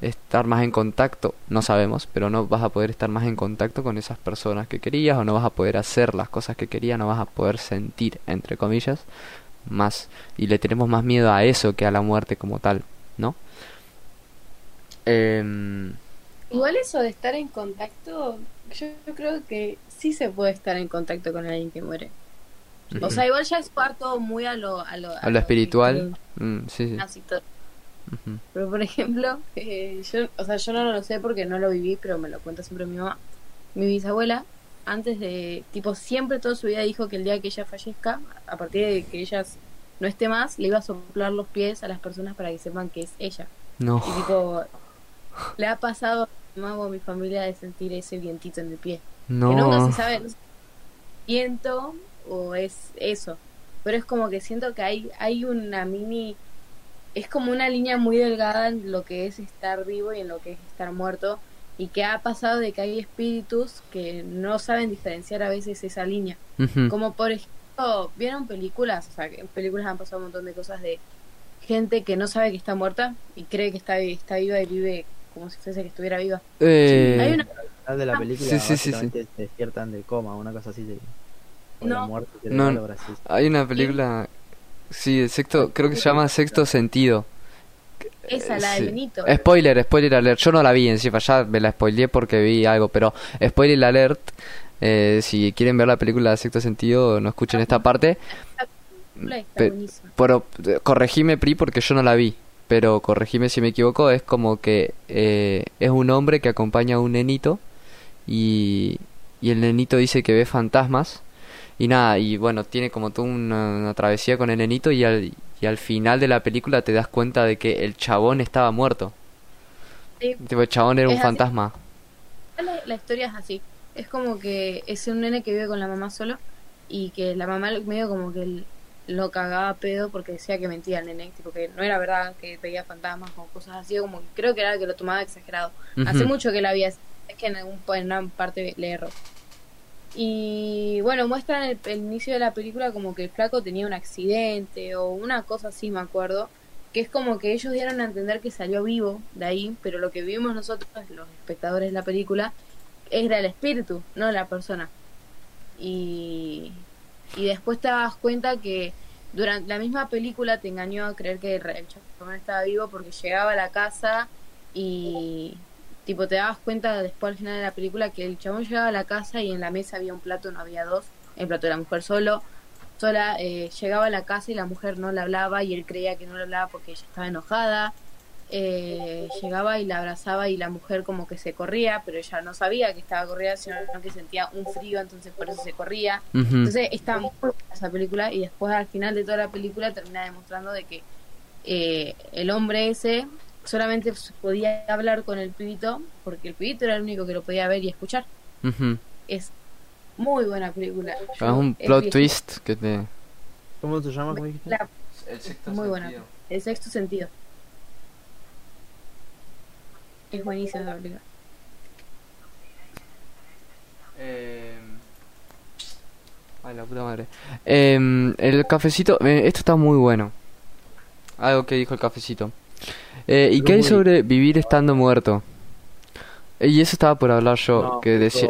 estar más en contacto, no sabemos, pero no vas a poder estar más en contacto con esas personas que querías o no vas a poder hacer las cosas que querías, no vas a poder sentir, entre comillas, más y le tenemos más miedo a eso que a la muerte como tal, ¿no? Em, Igual eso de estar en contacto, yo, yo creo que sí se puede estar en contacto con alguien que muere. O sea, igual ya es parto muy a lo... A lo, A lo espiritual. Mm, sí, sí. Así todo. Ujú. Pero por ejemplo, eh, yo, o sea, yo no lo sé porque no lo viví, pero me lo cuenta siempre mi mamá. Mi bisabuela, antes de, tipo, siempre toda su vida dijo que el día que ella fallezca, a partir de que ella no esté más, le iba a soplar los pies a las personas para que sepan que es ella. No. Y tipo, le ha pasado a mi mamá o a mi familia de sentir ese vientito en el pie. Que nunca No. se sabe, no sé, viento o es eso. Pero es como que siento que hay, hay una mini, es como una línea muy delgada en lo que es estar vivo y en lo que es estar muerto. Y que ha pasado de que hay espíritus que no saben diferenciar a veces esa línea. Como por ejemplo, ¿vieron películas? O sea, que en películas han pasado un montón de cosas de gente que no sabe que está muerta y cree que está, está viva y vive como si fuese que estuviera viva. Eh, Hay una Al final de la película Sí, sí, sí, se despiertan del coma, una cosa así. De, o la No. No. Hay una película. Sí, el sexto. Creo que se llama Sexto Sentido. esa, la de Sí. Benito. Spoiler, spoiler alert. Yo no la vi encima, ya me la spoileé porque vi algo, pero spoiler alert. eh, si quieren ver la película de Sexto Sentido, no escuchen esta parte. película está Pe- buenísima. Pero eh, corregime, Pri, porque yo no la vi. Pero corregime si me equivoco. Es como que eh, es un hombre que acompaña a un nenito. Y, y el nenito dice que ve fantasmas. Y nada, y bueno, tiene como toda una, una travesía con el nenito. Y al, y al final de la película te das cuenta de que el chabón estaba muerto. Sí. Tipo, el chabón era un así. fantasma. La, la historia es así. Es como que es un nene que vive con la mamá solo y que la mamá medio como que lo cagaba a pedo porque decía que mentía el nene, tipo que no era verdad, que veía fantasmas o cosas así, como que creo que era que lo tomaba exagerado. Hace mucho que la había, es que en, algún, en una parte le erró. Y bueno, muestran el, el inicio de la película como que el flaco tenía un accidente o una cosa así, me acuerdo. Que es como que ellos dieron a entender que salió vivo de ahí, pero lo que vimos nosotros, los espectadores de la película, era el espíritu, no la persona. Y, y después te das cuenta que durante la misma película te engañó a creer que el chabón estaba vivo porque llegaba a la casa y tipo te dabas cuenta después al final de la película que el chabón llegaba a la casa y en la mesa había un plato, no había dos, el plato de la mujer solo, sola, eh, llegaba a la casa y la mujer no le hablaba y él creía que no le hablaba porque ella estaba enojada, eh, llegaba y la abrazaba y la mujer como que se corría, pero ella no sabía que estaba corrida, sino que sentía un frío, entonces por eso se corría. Entonces está muy buena esa película y después al final de toda la película termina demostrando de que eh, el hombre ese solamente podía hablar con el pibito porque el pibito era el único que lo podía ver y escuchar. Es muy buena película. Es Yo- un es plot twist que te... ¿Cómo se llama? ¿Cómo dijiste? La- muy buena. El sexto sentido. Es buenísima la película. Eh... Ay, la puta madre. Eh, el cafecito, eh, esto está muy bueno. Algo que dijo el cafecito. Eh, ¿Y qué hay sobre vivir estando muerto? Eh, Y eso estaba por hablar yo, No, que decía...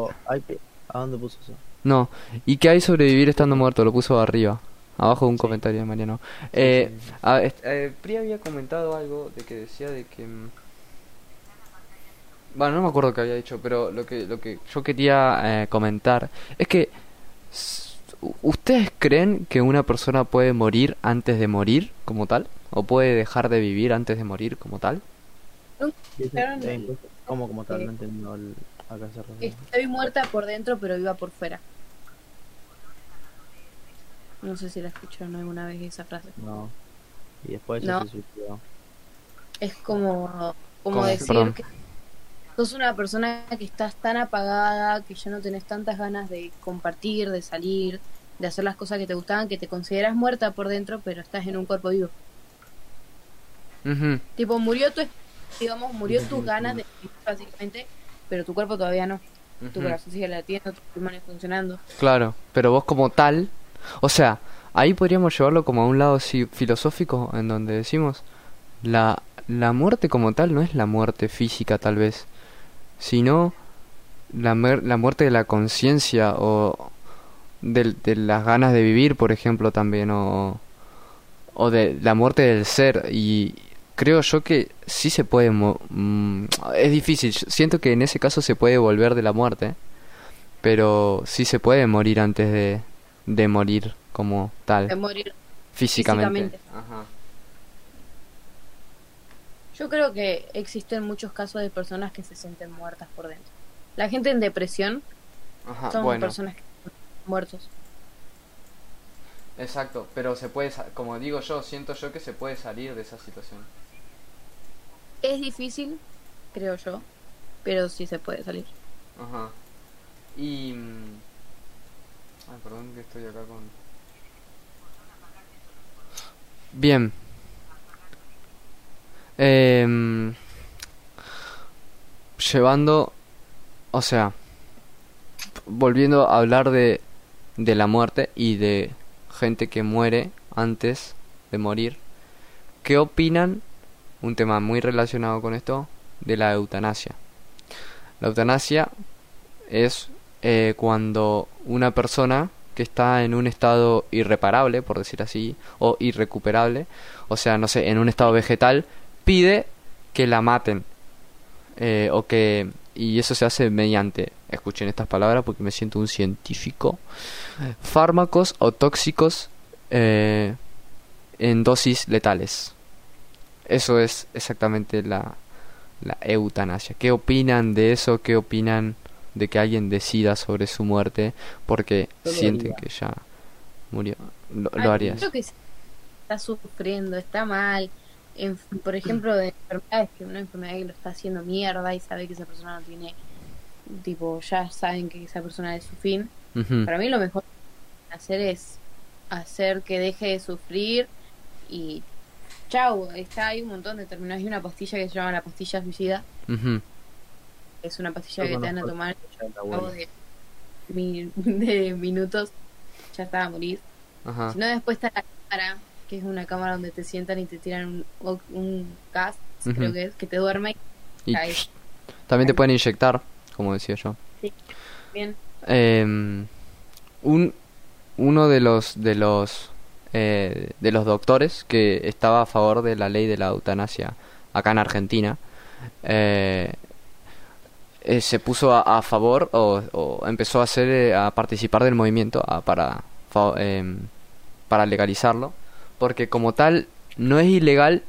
¿A dónde puso eso? No, ¿y qué hay sobre vivir estando muerto? Lo puso arriba, abajo de un Sí. comentario de Mariano. Eh, Sí, sí, sí. a- eh, Pri había comentado algo de que decía de que... mm, Bueno, no me acuerdo qué había dicho, pero lo que, lo que yo quería eh, comentar es que... ¿Ustedes creen que una persona puede morir antes de morir como tal? ¿O puede dejar de vivir antes de morir como tal? Claro, no. ¿Cómo como tal? No entendí el-. Estoy muerta por dentro, pero viva por fuera. No sé si la escucharon alguna vez esa frase. No. Y después No. se suicidó. Es como, como ¿Cómo? decir Perdón. que sos una persona que estás tan apagada, que ya no tenés tantas ganas de compartir, de salir, de hacer las cosas que te gustaban, que te consideras muerta por dentro, pero estás en un cuerpo vivo. Ujú, Tipo, murió tu, digamos, murió tus ganas de vivir, básicamente, pero tu cuerpo todavía no. Tu ujú. corazón sigue latiendo, tus pulmones funcionando. Claro, pero vos como tal, o sea, ahí podríamos llevarlo como a un lado sí, filosófico en donde decimos la la muerte como tal no es la muerte física tal vez, sino la la muerte de la conciencia o del- de, las ganas de vivir, por ejemplo, también o o de la muerte del ser y creo yo que sí se puede... mo- mm, es difícil, yo siento que en ese caso se puede volver de la muerte, pero sí se puede morir antes de, de morir como tal, De morir. físicamente. físicamente. Ajá. Yo creo que existen muchos casos de personas que se sienten muertas por dentro. La gente en depresión Ajá, son bueno. personas que muertos. Exacto, pero se puede, sa- como digo yo, siento yo que se puede salir de esa situación. Es difícil, creo yo, pero sí se puede salir. Ajá. Y... mm, Ay, perdón que estoy acá con... Bien. Em, llevando... O sea... Volviendo a hablar de, de la muerte y de gente que muere antes de morir. ¿Qué opinan? Un tema muy relacionado con esto, de la eutanasia. La eutanasia es eh, cuando una persona que está en un estado irreparable, por decir así, o irrecuperable, o sea, no sé, en un estado vegetal, pide que la maten. Eh, o que y eso se hace mediante, escuchen estas palabras porque me siento un científico, fármacos o tóxicos eh, en dosis letales. Eso es exactamente la, la eutanasia. ¿Qué opinan de eso? ¿Qué opinan de que alguien decida sobre su muerte porque sienten haría. que ya murió? Lo, Ay, lo harías. Creo que está sufriendo, está mal. En- por ejemplo, de enfermedades, que una enfermedad que lo está haciendo mierda y sabe que esa persona no tiene, tipo, ya saben que esa persona es su fin. Para mí lo mejor que hacer es hacer que deje de sufrir y chau, está hay un montón de términos. Hay una pastilla que se llama la pastilla suicida, es una pastilla Yo que te van a tomar cabo de, mi- de minutos, ya está a morir. ajá, Si no, después está la cámara, que es una cámara donde te sientan y te tiran un, un gas, creo que es, que te duerme Y Ahí. también te pueden inyectar, como decía yo. bien. Em, un uno de los de los eh, de los doctores que estaba a favor de la ley de la eutanasia acá en Argentina eh, eh, se puso a, a favor o, o empezó a hacer eh, a participar del movimiento a- para fa- em, para legalizarlo porque como tal no es ilegal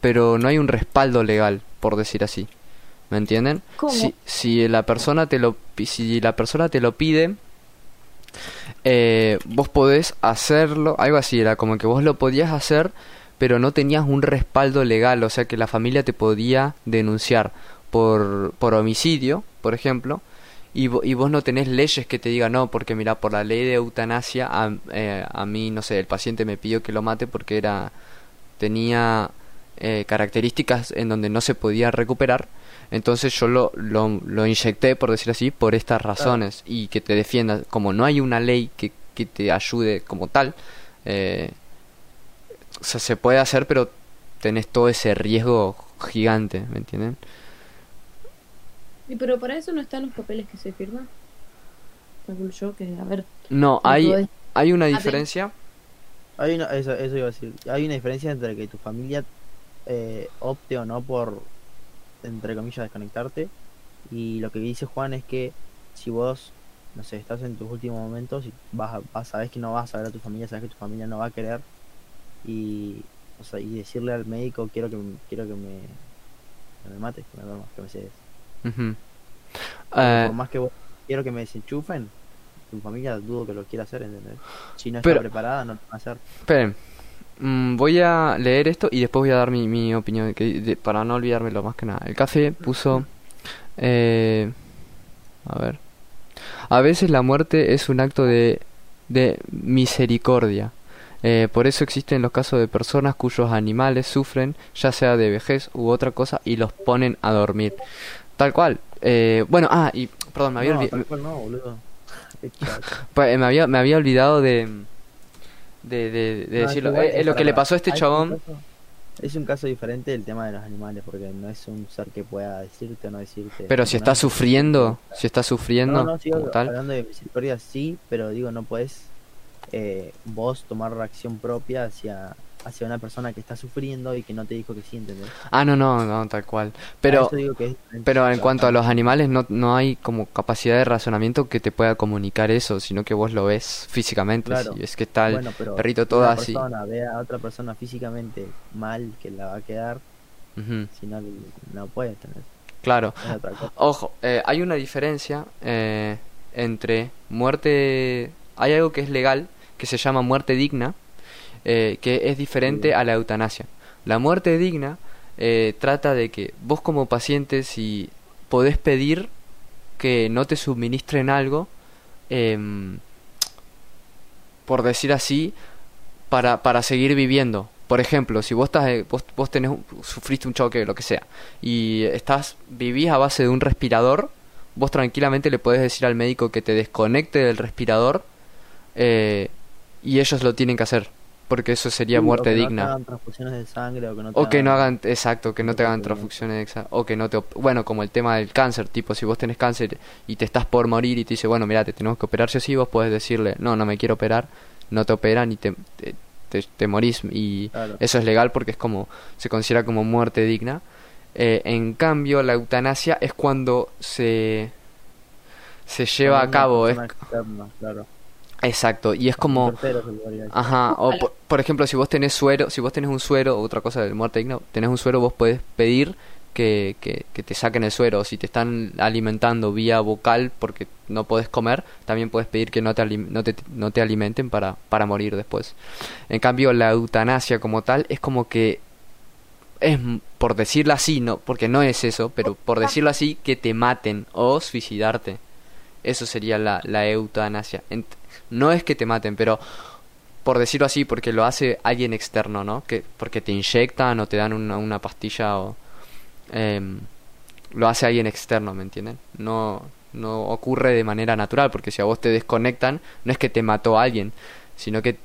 pero no hay un respaldo legal por decir así ¿me entienden? ¿Cómo? Si, si la persona te lo si la persona te lo pide eh, vos podés hacerlo, algo así, era como que vos lo podías hacer, pero no tenías un respaldo legal, o sea que la familia te podía denunciar por, por homicidio, por ejemplo, y, vo- y vos no tenés leyes que te digan no, porque mira, por la ley de eutanasia, a, eh, a mí, no sé, el paciente me pidió que lo mate porque era tenía eh, características en donde no se podía recuperar, entonces yo lo, lo, lo inyecté, por decir así, por estas razones y que te defienda. Como no hay una ley que, que te ayude como tal, eh, o sea, se puede hacer, pero tenés todo ese riesgo gigante, ¿me entienden? Y pero para eso no están los papeles que se firman. Yo que, a ver, No, hay, hay una Ah, diferencia. Hay una, eso, eso iba a decir. Hay una diferencia entre que tu familia eh, opte o no por, entre comillas, desconectarte. Y lo que dice Juan es que si vos, no sé, estás en tus últimos momentos y vas a, vas, sabes que no vas a ver a tu familia, sabes que tu familia no va a querer. Y, o sea, y decirle al médico, quiero que, me- quiero que me, que me mates, que me duermas, que me. Porque Eh, por más que vos quiero que me desenchufen, tu familia dudo que lo quiera hacer, ¿entendés? Si no Pero- está preparada, no lo va a hacer. Esperen. Mm, voy a leer esto y después voy a dar mi, mi opinión que, de- para no olvidármelo más que nada. El café puso... eh, a ver. A veces la muerte es un acto de, de misericordia. Eh, por eso existen los casos de personas cuyos animales sufren, ya sea de vejez u otra cosa, y los ponen a dormir. Tal cual. Eh, bueno, ah, y perdón, me había, no, olvi- tal cual no, eh, me había, me había olvidado de, de, de, de No, es decirlo. Eh, eh, lo que le pasó a este chabón. caso- Es un caso diferente del tema de los animales, porque no es un ser que pueda decirte o no decirte. Pero si No, está sufriendo, si está sufriendo, No, como tal. hablando de misericordia sí, pero digo, no puedes eh, vos tomar reacción propia hacia hacia una persona que está sufriendo y que no te dijo que sí, ¿entendés? Ah, no, no, no, tal cual. Pero, digo que es pero en cuanto a los animales, no, no hay como capacidad de razonamiento que te pueda comunicar eso, sino que vos lo ves físicamente. Claro. Si es que está el Bueno, pero perrito si todo una así. persona ve a otra persona físicamente mal que la va a quedar, Ujú, si no, no puede tener. Claro. Ojo, eh, hay una diferencia eh, entre muerte... Hay algo que es legal, que se llama muerte digna, eh, que es diferente a la eutanasia. La muerte digna eh, trata de que vos como paciente, si podés pedir que no te suministren algo, em, por decir así, para, para seguir viviendo. Por ejemplo, si vos estás, eh, vos, vos tenés, un- sufriste un choque, lo que sea, y estás, vivís a base de un respirador, vos tranquilamente le podés decir al médico que te desconecte del respirador, eh, y ellos lo tienen que hacer, porque eso sería Sí, o muerte que No te digna. hagan transfusiones de sangre o que no te O que no hagan- hagan, exacto, que no te hagan transfusiones, o que no te, bueno, como el tema del cáncer, tipo, si vos tenés cáncer y te estás por morir y te dice, bueno, mira, te tenemos que operar o sí, vos podés decirle, no, no me quiero operar, no te operan y te, te, te- te morís y Claro. eso es legal porque es como, se considera como muerte digna. Eh, en cambio, la eutanasia es cuando se, se lleva a cabo, es, persona externa, claro. Exacto, y es como... Ajá, o por, por ejemplo, si vos tenés suero, si vos tenés un suero, otra cosa de muerte digna, tenés un suero, vos podés pedir que, que, que te saquen el suero. O si te están alimentando vía vocal porque no podés comer, también podés pedir que no te, no te, no te alimenten para, para morir después. En cambio, la eutanasia como tal es como que es, por decirlo así, no, porque no es eso, pero por decirlo así, que te maten o suicidarte. Eso sería la, la eutanasia. Ent- no es que te maten, pero por decirlo así, porque lo hace alguien externo, ¿no? Que porque te inyectan o te dan una, una pastilla o em, lo hace alguien externo, ¿me entienden? No no ocurre de manera natural, porque si a vos te desconectan, no es que te mató alguien, sino que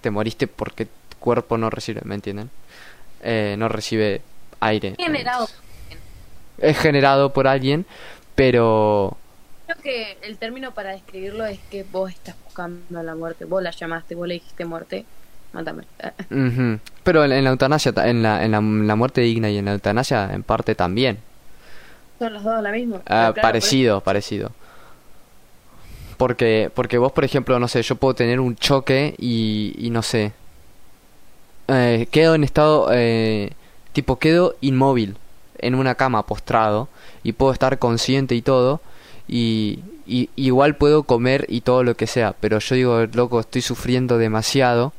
te moriste porque tu cuerpo no recibe, ¿me entienden? Eh, no recibe aire. generado. Es generado por alguien, pero Creo que el término para describirlo es que vos estás buscando la muerte. Vos la llamaste, vos le dijiste muerte. Mátame. Pero en, en la eutanasia, ta- en la, en la, muerte digna y en la eutanasia, en parte también. Son los dos la misma. Ah, claro, parecido, parecido. Porque, porque vos, por ejemplo, no sé, yo puedo tener un choque y, y no sé. eh, quedo en estado, eh, tipo, quedo inmóvil en una cama postrado y puedo estar consciente y todo. Y, y igual puedo comer y todo lo que sea. Pero yo digo, loco, estoy sufriendo demasiado.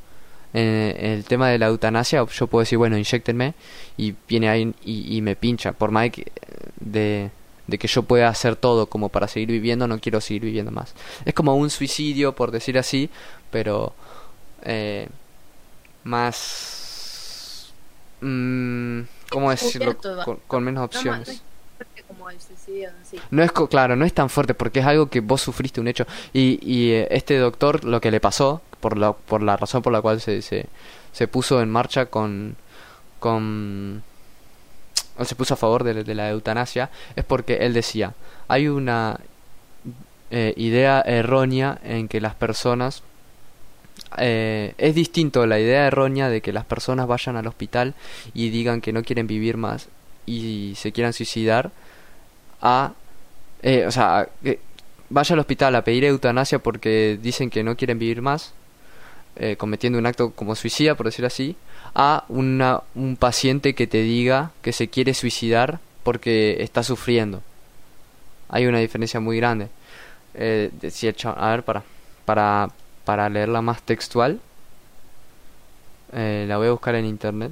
En, en el tema de la eutanasia, yo puedo decir, bueno, inyectenme y viene ahí y, y me pincha. Por más que, de, de que yo pueda hacer todo como para seguir viviendo, no quiero seguir viviendo más. Es como un suicidio, por decir así, pero eh, más... mm, ¿Cómo decirlo? Con, con menos opciones. Como el suicidio en sí. No es claro, no es tan fuerte porque es algo que vos sufriste un hecho. Y, eh, este doctor lo que le pasó, por la, por la razón por la cual se, se, se puso en marcha con, con o se puso a favor de, de la eutanasia, es porque él decía, hay una eh, idea errónea en que las personas eh, es distinto la idea errónea de que las personas vayan al hospital y digan que no quieren vivir más y se quieran suicidar a eh, o sea que vaya al hospital a pedir eutanasia porque dicen que no quieren vivir más eh, cometiendo un acto como suicida por decir así a una, un paciente que te diga que se quiere suicidar porque está sufriendo. Hay una diferencia muy grande. Eh, a ver para para para leerla más textual eh, la voy a buscar en internet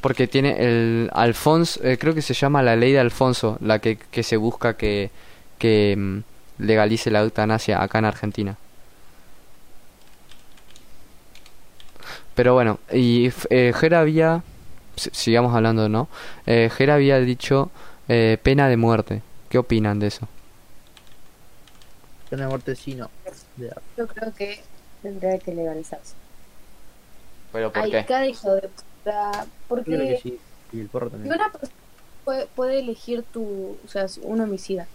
porque tiene el Alfonso, eh, creo que se llama la ley de Alfonso, la que, que se busca que, que mm, legalice la eutanasia acá en Argentina. Pero bueno, y eh, Jera había, si- sigamos hablando, ¿no? Eh, Jera había dicho eh, pena de muerte. ¿Qué opinan de eso? Pena de muerte sí, no. Yo creo que tendría que legalizarse. ¿Pero Ay, cada hijo de Yo creo que Porque sí. Y el porro si también. una persona puede, puede elegir tu. O sea, es un homicida.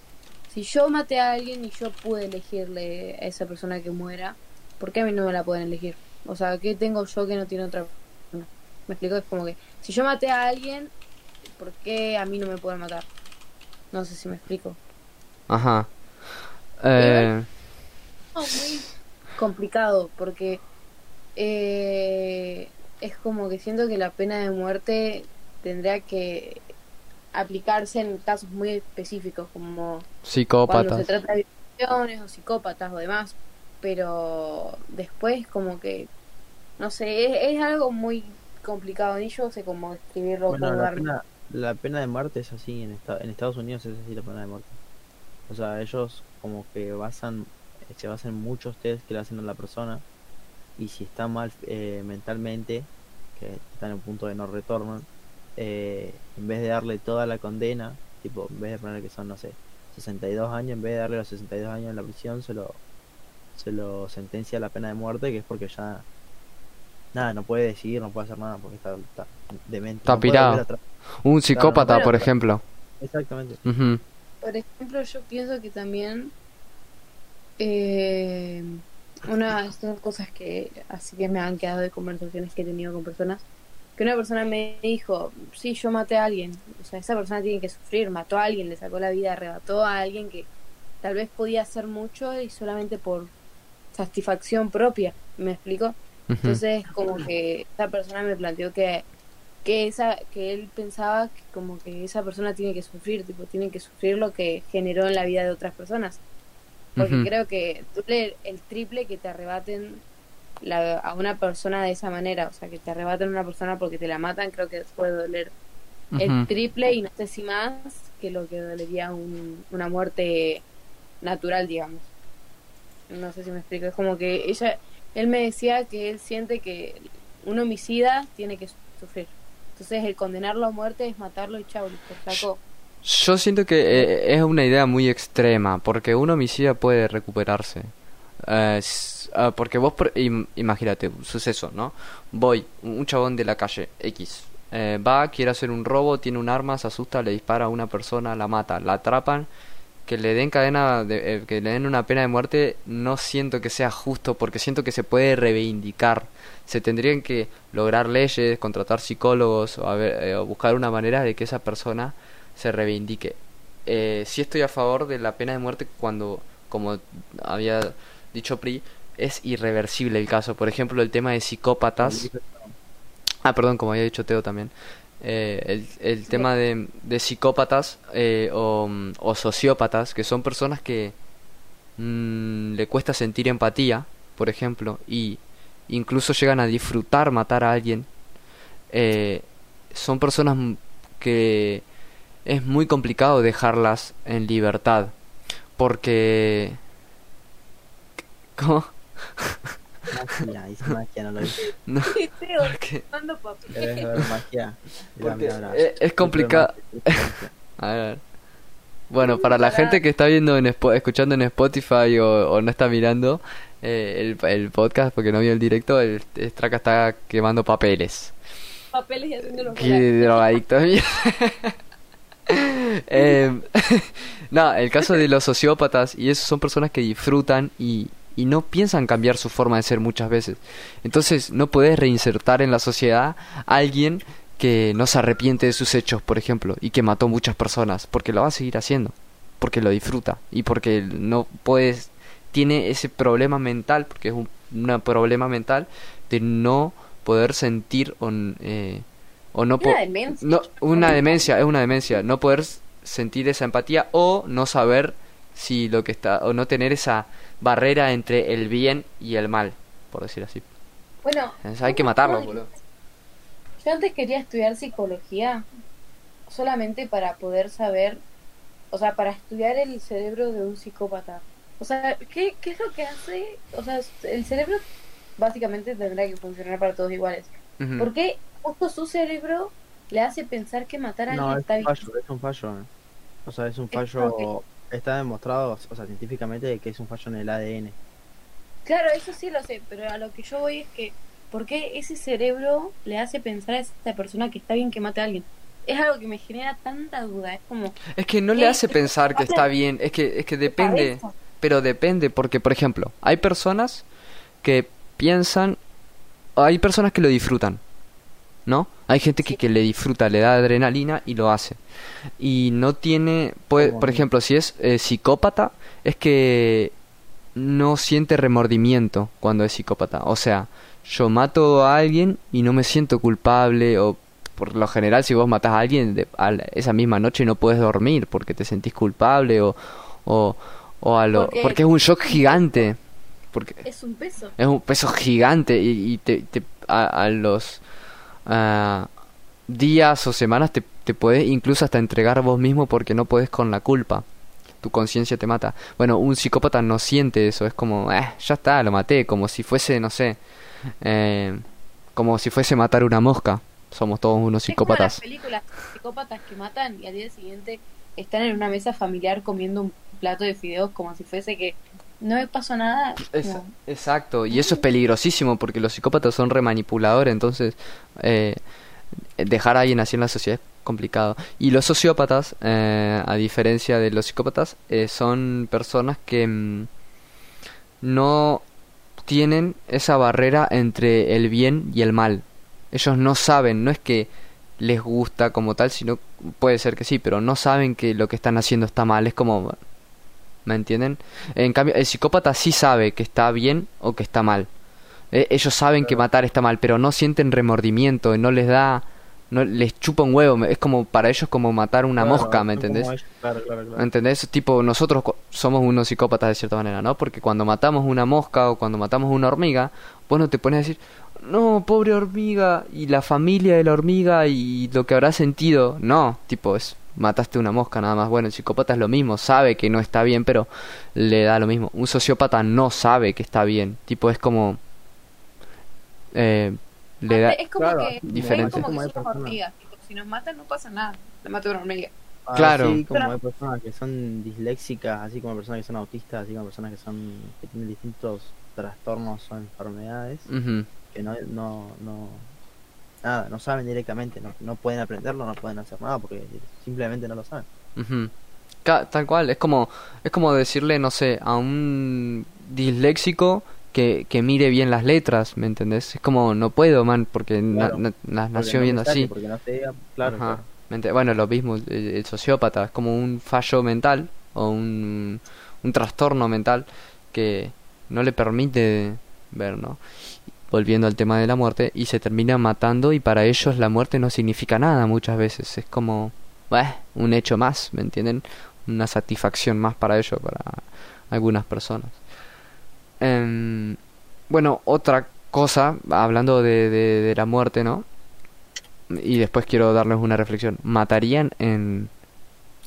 Si yo maté a alguien y yo pude elegirle a esa persona que muera, ¿por qué a mí no me la pueden elegir? O sea, ¿qué tengo yo que no tiene otra persona? Me explico, es como que si yo maté a alguien, ¿por qué a mí no me pueden matar? No sé si me explico. Ajá. Eh, No, muy complicado porque eh, es como que siento que la pena de muerte tendría que aplicarse en casos muy específicos como cuando se psicópatas. trata de violaciones o psicópatas o demás pero después como que no sé es, es algo muy complicado ni yo sé cómo describirlo Bueno, la pena, la pena de muerte es así en, esta- en Estados Unidos es así la pena de muerte. O sea, ellos como que basan, se basan en muchos test que le hacen a la persona y si está mal eh, mentalmente, que está en un punto de no retorno, eh, en vez de darle toda la condena, tipo, en vez de poner que son, no sé, 62 años, en vez de darle los 62 años en la prisión, se lo, se lo sentencia a la pena de muerte, que es porque ya nada, no puede decidir, no puede hacer nada porque está, está demente. Está no pirado. Un psicópata, por ejemplo. Exactamente. Por ejemplo, yo pienso que también eh, una de estas cosas que así que me han quedado de conversaciones que he tenido con personas, que una persona me dijo, sí, yo maté a alguien, o sea, esa persona tiene que sufrir, mató a alguien, le sacó la vida, arrebató a alguien que tal vez podía hacer mucho y solamente por satisfacción propia, ¿me explico? Entonces, como que esa persona me planteó que que esa que él pensaba que como que esa persona tiene que sufrir, tipo, tiene que sufrir lo que generó en la vida de otras personas. Porque creo que duele el triple que te arrebaten la- a una persona de esa manera, o sea, que te arrebaten a una persona porque te la matan, creo que puede doler el triple y no sé si más que lo que dolería un- una muerte natural, digamos. No sé si me explico. Es como que ella, él me decía que él siente que un homicida tiene que sufrir. Entonces el condenarlo a muerte es matarlo y chau, listo, sacó. Yo siento que eh, es una idea muy extrema, porque un homicida puede recuperarse. Eh, ah, porque vos, por- im- imagínate, un suceso, ¿no? Voy, un chabón de la calle, X, eh, va, quiere hacer un robo, tiene un arma, se asusta, le dispara a una persona, la mata, la atrapan, que le den cadena, de, eh, que le den una pena de muerte, no siento que sea justo, porque siento que se puede reivindicar. Se tendrían que lograr leyes, contratar psicólogos, o, eh, o buscar una manera de que esa persona se reivindique. Eh, estoy a favor de la pena de muerte cuando, como había dicho Pri, es irreversible el caso. Por ejemplo, el tema de psicópatas. Ah, perdón, como había dicho Teo también. Eh, el, el tema de, de psicópatas eh, o, sociópatas, que son personas que mm, le cuesta sentir empatía, por ejemplo, y incluso llegan a disfrutar matar a alguien. eh, son personas que es muy complicado dejarlas en libertad, porque... ¿Cómo? Magia, dice magia, no lo dice. No, porque... mando papel. ¿Querés ver magia? Es- es complicado. A ver, a ver. Bueno, para la gente que está viendo en escuchando en Spotify o, o no está mirando eh, el, el podcast porque no vio el directo, el Straka está quemando papeles. Papeles y haciéndolo Qué drogadicto mierda. Em, no, el caso de los sociópatas y eso son personas que disfrutan y, y no piensan cambiar su forma de ser muchas veces. Entonces no puedes reinsertar en la sociedad a alguien que no se arrepiente de sus hechos, por ejemplo, y que mató muchas personas, porque lo va a seguir haciendo, porque lo disfruta y porque no puedes, tiene ese problema mental, porque es un problema mental de no poder sentir eh, o no Una demencia. no, una demencia, es una demencia, no poder sentir esa empatía o no saber si lo que está o no tener esa barrera entre el bien y el mal, por decir así. Bueno, hay que matarlo, boludo. Yo antes quería estudiar psicología solamente para poder saber, o sea, para estudiar el cerebro de un psicópata. O sea, ¿qué, qué es lo que hace? O sea, el cerebro básicamente tendrá que funcionar para todos iguales. Ujú. ¿Por qué justo su cerebro le hace pensar que matar a No, alguien es está un bien? fallo, es un fallo. eh. O sea, es un Es fallo. Está demostrado, o sea, científicamente, que es un fallo en el ADN. Claro, eso sí lo sé, pero a lo que yo voy es que, ¿por qué ese cerebro le hace pensar a esta persona que está bien que mate a alguien? Es algo que me genera tanta duda, es como... Es que no le hace pensar que está bien, es que es que depende, pero depende porque por ejemplo, hay personas que piensan hay personas que lo disfrutan, ¿no? Hay gente que, que le disfruta, le da adrenalina y lo hace. Y no tiene, puede, por ejemplo, si es eh, psicópata, es que no siente remordimiento cuando es psicópata. O sea, yo mato a alguien y no me siento culpable o por lo general si vos matás a alguien de- a la- esa misma noche no puedes dormir porque te sentís culpable o o, o a lo Porque- porque es un shock gigante porque Es un peso. es un peso gigante y, y te, te- a, a los ah, días o semanas te, te puedes incluso hasta entregar vos mismo porque no puedes con la culpa. Tu conciencia te mata. Bueno, un psicópata no siente eso, es como, eh, ya está, lo maté, como si fuese, no sé, eh, como si fuese matar una mosca. Somos todos unos Es como las psicópatas. películas psicópatas que matan y al día siguiente están en una mesa familiar comiendo un plato de fideos como si fuese que no me pasó nada. Es- exacto, y eso es peligrosísimo porque los psicópatas son remanipuladores, entonces eh, dejar a alguien así en la sociedad es complicado. Y los sociópatas, eh, a diferencia de los psicópatas, eh, son personas que mm, no tienen esa barrera entre el bien y el mal. Ellos no saben, no es que les gusta como tal, sino puede ser que sí, pero no saben que lo que están haciendo está mal. Es como, ¿me entienden? En cambio, el psicópata sí sabe que está bien o que está mal. Eh, ellos saben que matar está mal, pero no sienten remordimiento, no les da, no les chupa un huevo. Es como para ellos como matar una Claro, mosca, ¿me entendés? ellos, Claro, claro, claro. ¿Me ¿Entendés? Tipo, nosotros somos unos psicópatas de cierta manera, ¿no? Porque cuando matamos una mosca o cuando matamos una hormiga, vos no te pones a decir, no, pobre hormiga, y la familia de la hormiga y lo que habrá sentido. No, tipo, es mataste una mosca nada más. Bueno, el psicópata es lo mismo, sabe que no está bien, pero le da lo mismo. Un sociópata no sabe que está bien. Tipo, es como... Eh, le da... es como claro, que, diferente. es como Como que personas. hormigas. tipo, si nos matan no pasa nada. Le mato una hormiga. Claro. Así como Pero- hay personas que son disléxicas, así como personas que son autistas, así como personas que son que tienen distintos trastornos o enfermedades, Ujú. que no, no, no, nada, no saben directamente, no, no pueden aprenderlo, no pueden hacer nada porque simplemente no lo saben. Ca- Tal cual, es como, es como decirle, no sé, a un disléxico que, que mire bien las letras, ¿me entendés? Es como, no puedo, man, porque na- Claro. na- na- Porque nació no viendo así. Porque no claro, Ajá. claro. ¿Me ente- Bueno, lo mismo, el, el sociópata, es como un fallo mental o un, un trastorno mental que no le permite ver, ¿no? Volviendo al tema de la muerte, y se termina matando y para ellos la muerte no significa nada muchas veces, es como, bah, un hecho más, ¿me entienden? Una satisfacción más para ellos, para algunas personas. Em, bueno, otra cosa, hablando de, de, de la muerte, ¿no? Y después quiero darles una reflexión. ¿Matarían en,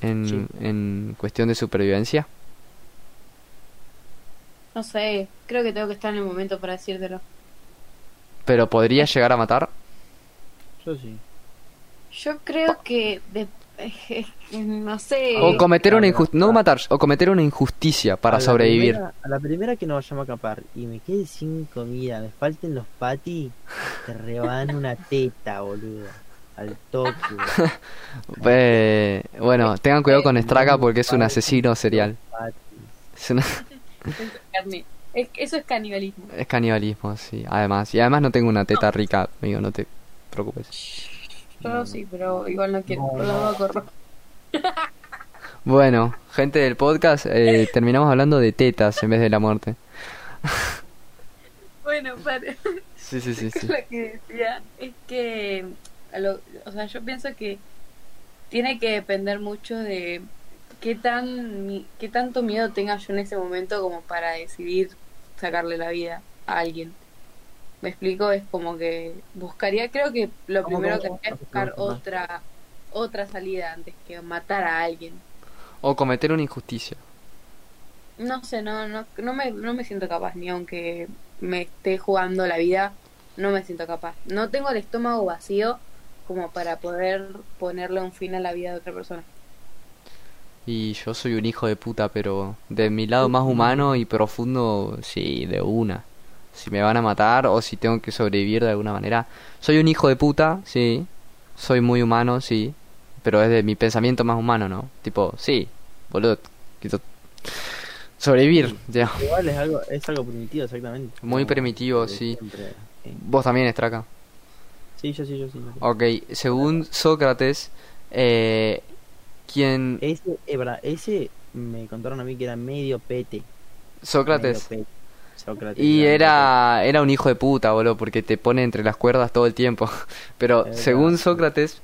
en, Sí. en cuestión de supervivencia? No sé, creo que tengo que estar en el momento para decírtelo. ¿Pero podría llegar a matar? Yo sí. Yo creo que de- no sé. O cometer una claro, injusticia, no claro. matar, o cometer una injusticia para A sobrevivir. primera- a la primera que nos vayamos a acampar y me quede sin comida, me falten los patis, te reban una teta, boludo. Al toque. Eh, bueno, tengan cuidado con Estraga porque es un asesino serial. Es, una-. Es- eso es canibalismo. es canibalismo, sí. Además, y además no tengo una teta rica, amigo, no te preocupes. Yo sí, pero igual no quiero. No, corro. Bueno, gente del podcast, eh, terminamos hablando de tetas en vez de la muerte. Bueno, para. Sí, sí, sí, sí. Lo que decía es que. a lo- o sea, yo pienso que tiene que depender mucho de qué tan mi- qué tanto miedo tenga yo en ese momento como para decidir sacarle la vida a alguien. Me explico, es como que buscaría, creo que lo ¿Cómo, primero que haría es buscar otra otra salida antes que matar a alguien. O cometer una injusticia. No sé, no, no, no me, no me siento capaz, ni aunque me esté jugando la vida, no me siento capaz. No tengo el estómago vacío como para poder ponerle un fin a la vida de otra persona. Y yo soy un hijo de puta, pero de mi lado más humano y profundo, sí, de una. Si me van a matar o si tengo que sobrevivir de alguna manera. Soy un hijo de puta, sí. Soy muy humano, sí. Pero es de mi pensamiento más humano, ¿no? Tipo, sí, boludo. quiero Sobrevivir, ya. Igual es algo, es algo primitivo, exactamente. Muy Como primitivo, sí. siempre. Vos también, Estraca. Sí, yo sí, yo sí. yo sí. Ok, según Sócrates, eh, quien... Ese, eh, ese me contaron a mí que era medio pete. Sócrates. medio pete. Sócrates, Y era, era un hijo de puta, boludo, porque te pone entre las cuerdas todo el tiempo. Pero según. Sócrates,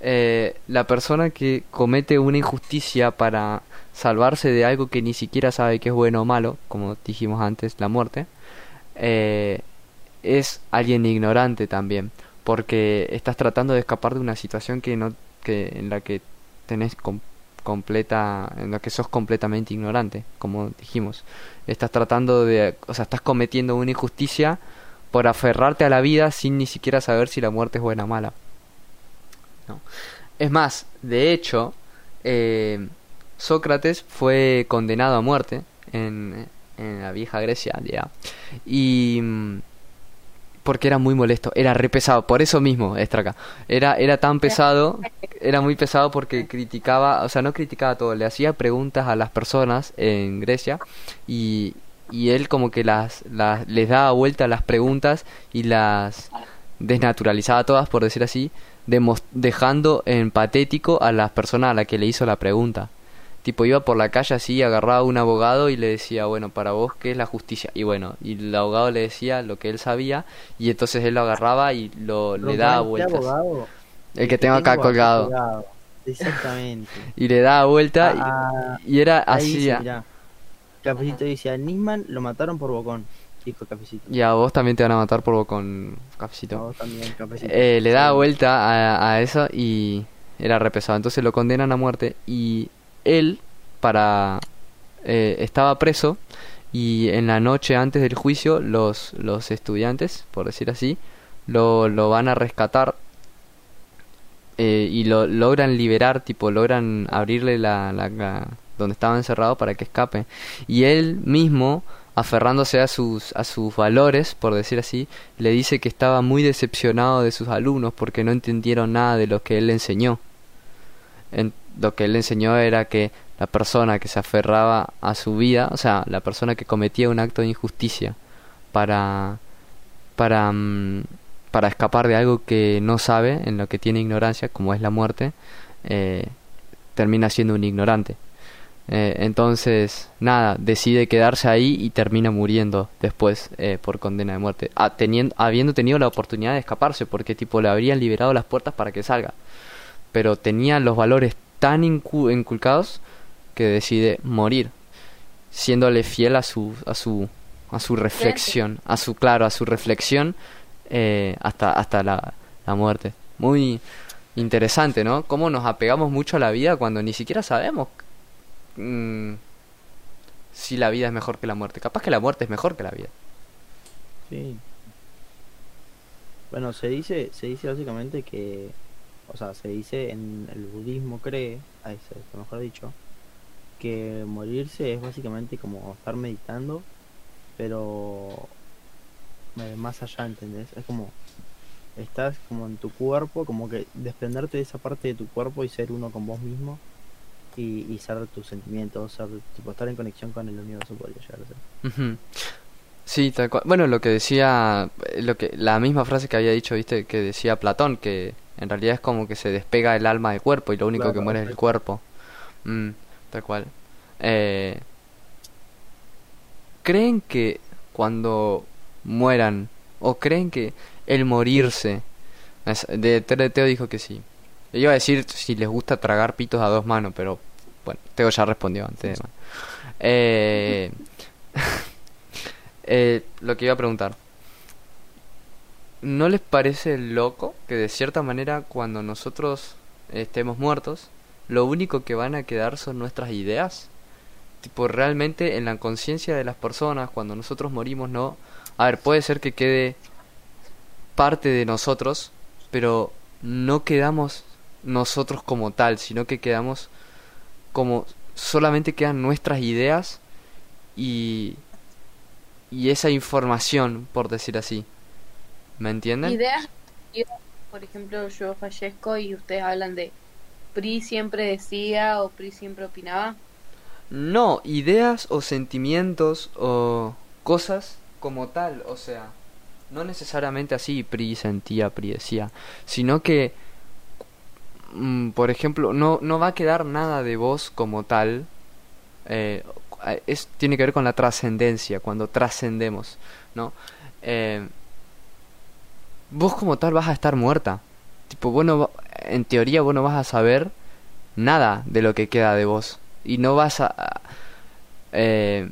eh, la persona que comete una injusticia para salvarse de algo que ni siquiera sabe que es bueno o malo, como dijimos antes, la muerte, eh, es alguien ignorante también, porque estás tratando de escapar de una situación que no, que en la que tenés com- completa, en la que sos completamente ignorante, como dijimos. Estás tratando de, o sea, estás cometiendo una injusticia por aferrarte a la vida sin ni siquiera saber si la muerte es buena o mala. Es más, de hecho, eh, Sócrates fue condenado a muerte en, en la vieja Grecia, ya. Y mm, porque era muy molesto, era re pesado, por eso mismo, Estraca. Era, era tan pesado, era muy pesado porque criticaba, o sea, no criticaba todo, le hacía preguntas a las personas en Grecia y, y él como que las, las les daba vuelta a las preguntas y las desnaturalizaba todas, por decir así, dejando en patético a las personas a la que le hizo la pregunta. Tipo, iba por la calle así, agarraba a un abogado y le decía, bueno, para vos, ¿qué es la justicia? Y bueno, y el abogado le decía lo que él sabía, y entonces él lo agarraba y lo, le daba Ronald, ¿qué vueltas. abogado? El que tengo acá colgado. Exactamente. Y le daba vuelta, y- Ah, y, era así. dice, a- mirá. Cafecito dice, a Nisman lo mataron por bocón. Dijo Cafecito. Y a vos también te van a matar por A cafecito. vos también, Cafecito. Eh, le daba vuelta a, a eso y era re pesado. Entonces lo condenan a muerte y él para eh, estaba preso y en la noche antes del juicio los los estudiantes, por decir así, lo, lo van a rescatar eh, y lo logran liberar, tipo logran abrirle la, la, donde estaba encerrado para que escape. Y él mismo aferrándose a sus a sus valores, por decir así, le dice que estaba muy decepcionado de sus alumnos porque no entendieron nada de lo que él le enseñó. En- lo que él enseñó era que la persona que se aferraba a su vida, o sea, la persona que cometía un acto de injusticia para para mm, para escapar de algo que no sabe, en lo que tiene ignorancia, como es la muerte, eh, termina siendo un ignorante. Eh, entonces, nada, decide quedarse ahí y termina muriendo después eh, por condena de muerte, Ah, teniendo, habiendo tenido la oportunidad de escaparse, porque tipo le habrían liberado las puertas para que salga, pero tenía los valores tan incu- inculcados que decide morir, siéndole fiel a su a su a su reflexión, a su claro, a su reflexión eh, hasta hasta la, la muerte. Muy interesante, ¿no? Cómo nos apegamos mucho a la vida cuando ni siquiera sabemos mm, si la vida es mejor que la muerte. Capaz que la muerte es mejor que la vida. Sí. Bueno, se dice, se dice básicamente que, o sea, se dice en el budismo cree, mejor dicho, que morirse es básicamente como estar meditando, pero eh, más allá, ¿entendés? Es como estás como en tu cuerpo, como que desprenderte de esa parte de tu cuerpo y ser uno con vos mismo y, y ser tus sentimientos, ser, tipo, estar en conexión con el universo podría llegar a. Sí, tal cual. Bueno, lo que decía, eh, lo que, la misma frase que había dicho, viste, que decía Platón, que en realidad es como que se despega el alma del cuerpo y lo único que muere es el cuerpo. Mm, tal cual. Eh, ¿Creen que cuando mueran, o creen que el morirse, es- de Teo dijo que sí. Yo iba a decir si les gusta tragar pitos a dos manos, pero bueno, Teo ya respondió antes. de. Eh, eh, lo que iba a preguntar. ¿No les parece loco que de cierta manera cuando nosotros estemos muertos, lo único que van a quedar son nuestras ideas? Tipo, realmente en la conciencia de las personas, cuando nosotros morimos, no... A ver, puede ser que quede parte de nosotros, pero no quedamos nosotros como tal, sino que quedamos como solamente quedan nuestras ideas y y esa información, por decir así. ¿Me entienden? Ideas, por ejemplo, yo fallezco y ustedes hablan de PRI siempre decía o PRI siempre opinaba. No, ideas o sentimientos o cosas como tal, o sea, no necesariamente así Pri sentía, Pri decía, sino que, mm, por ejemplo, no, no va a quedar nada de vos como tal. eh, es, tiene que ver con la trascendencia, cuando trascendemos, ¿no? Eh, vos como tal vas a estar muerta. Tipo, vos no en teoría vos no vas a saber nada de lo que queda de vos. Y no vas a... eh,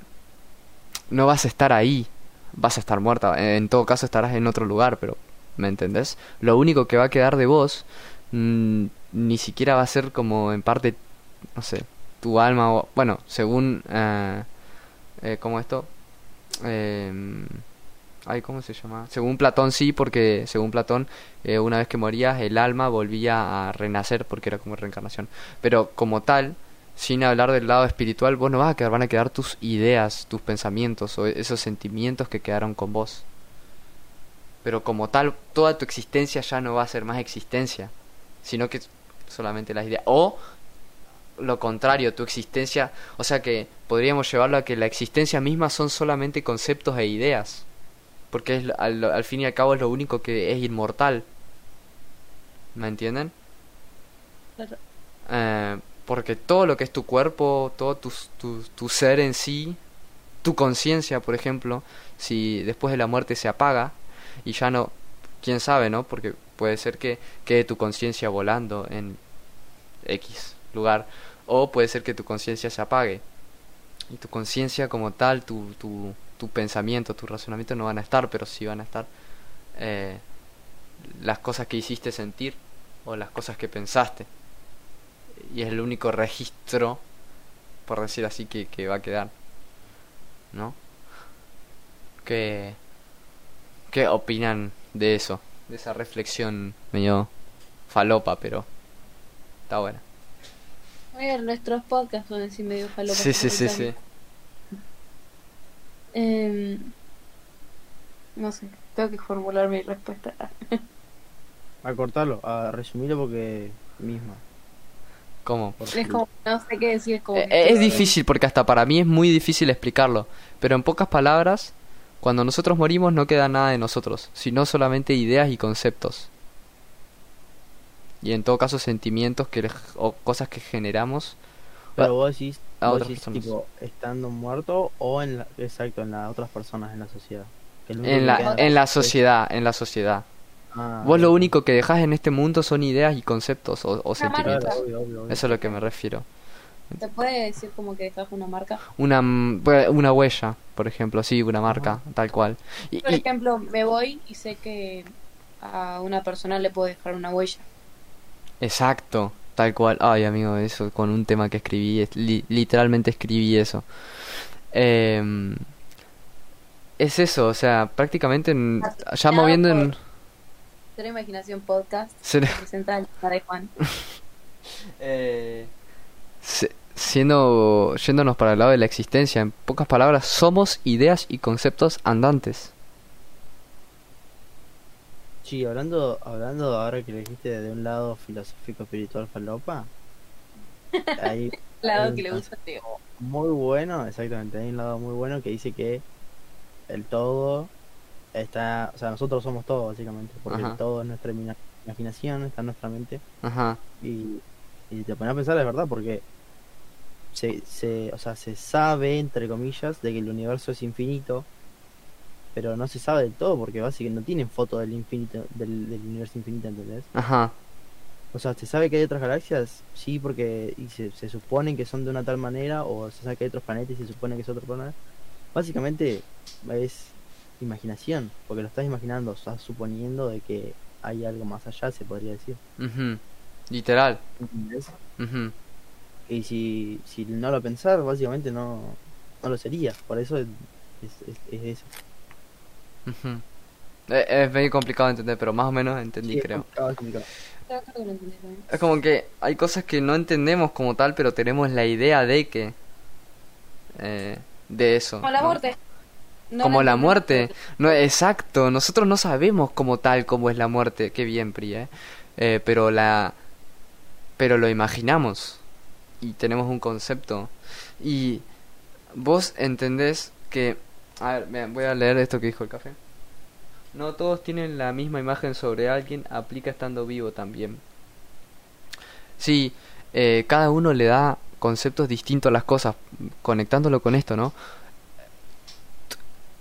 no vas a estar ahí. Vas a estar muerta. En todo caso estarás en otro lugar, pero... ¿Me entendés? Lo único que va a quedar de vos... mm, ni siquiera va a ser como en parte... No sé. Tu alma o... Bueno, según... Eh, eh, ¿Cómo esto? Eh, Ay, ¿cómo se llama? Según Platón sí, porque según Platón, eh, una vez que morías, el alma volvía a renacer porque era como reencarnación. Pero como tal, sin hablar del lado espiritual, vos no vas a quedar, van a quedar tus ideas, tus pensamientos o esos sentimientos que quedaron con vos. Pero como tal, toda tu existencia ya no va a ser más existencia, sino que solamente las ideas. O lo contrario, tu existencia, o sea que podríamos llevarlo a que la existencia misma son solamente conceptos e ideas porque es, al, al fin y al cabo es lo único que es inmortal. ¿Me entienden? Claro. Eh, porque todo lo que es tu cuerpo, todo tu, tu, tu ser en sí, tu conciencia, por ejemplo, si después de la muerte se apaga y ya no, quién sabe, ¿no? Porque puede ser que quede tu conciencia volando en X lugar, o puede ser que tu conciencia se apague y tu conciencia como tal, tu, tu, tu pensamiento, tu razonamiento no van a estar, pero sí van a estar eh, las cosas que hiciste sentir o las cosas que pensaste. Y es el único registro, por decir así, que, que va a quedar. ¿No? ¿Qué, ¿Qué opinan de eso? De esa reflexión medio falopa, pero está buena. Nuestros podcasts son así medio falopas. Sí, sí, sí, sí. Em, no sé, tengo que formular mi respuesta. A cortarlo, a resumirlo porque misma. ¿Cómo? Es como, no sé qué decir, es como... Eh, que- Es difícil porque hasta para mí es muy difícil explicarlo. Pero en pocas palabras, cuando nosotros morimos no queda nada de nosotros, sino solamente ideas y conceptos. Y en todo caso sentimientos que o cosas que generamos. Pero vos decís, a vos otras decís, tipo, estando muerto o en la, exacto, en las otras personas en la sociedad. Que En la, en la sociedad, en la sociedad. Ah, Vos lo único que dejas en este mundo son ideas y conceptos o, sentimientos. marca. Claro, obvio, obvio, obvio. Eso es a lo que me refiero. ¿Te puede decir como que dejas una marca? Una, mm, una huella, por ejemplo, sí, una marca, tal cual. Y, Por y- ejemplo, me voy y sé que a una persona le puedo dejar una huella. Exacto, tal cual. Ay, amigo, eso con un tema que escribí, es- li- literalmente escribí eso. Em, es eso, o sea, prácticamente en- ya moviendo en... Cero Imaginación Podcast ser- presenta de Juan. eh, se- siendo yéndonos para el lado de la existencia, en pocas palabras, somos ideas y conceptos andantes. Sí, hablando, hablando ahora que lo dijiste de un lado filosófico espiritual falopa, hay Lado un que le gusta a Teo. muy bueno, exactamente, hay un lado muy bueno que dice que el todo está, o sea, nosotros somos todo básicamente, porque Ajá. el todo es nuestra imaginación, está en nuestra mente Ajá, y, y te pones a pensar, es verdad, porque se, se, o sea, se sabe, entre comillas, de que el universo es infinito, pero no se sabe del todo, porque básicamente no tienen foto del infinito, del, del universo infinito, ¿entendés? ajá, O sea, se sabe que hay otras galaxias, sí, porque y se, se supone que son de una tal manera, o se sabe que hay otros planetas y se supone que es otro planeta. Básicamente es imaginación, porque lo estás imaginando, estás suponiendo de que hay algo más allá, se podría decir. ujú, literal, ¿Entendés? ujú, Y si, si no lo pensar, básicamente no, no lo sería. Por eso es, es, es- es eso. Ujú. Eh, Es medio complicado de entender, pero más o menos entendí, Sí, es creo. complicado, es complicado. Es como que hay cosas que no entendemos como tal, pero tenemos la idea de que... eh, de eso. Como la ¿no? muerte. No como la entendemos. muerte. No, exacto, nosotros no sabemos como tal cómo es la muerte. Qué bien, Pri, ¿eh? Eh, pero la... Pero lo imaginamos. Y tenemos un concepto. Y vos entendés que... A ver, voy a leer esto que dijo el café. no todos tienen la misma imagen sobre alguien, aplica estando vivo también. Sí, eh, cada uno le da conceptos distintos a las cosas, conectándolo con esto, ¿no?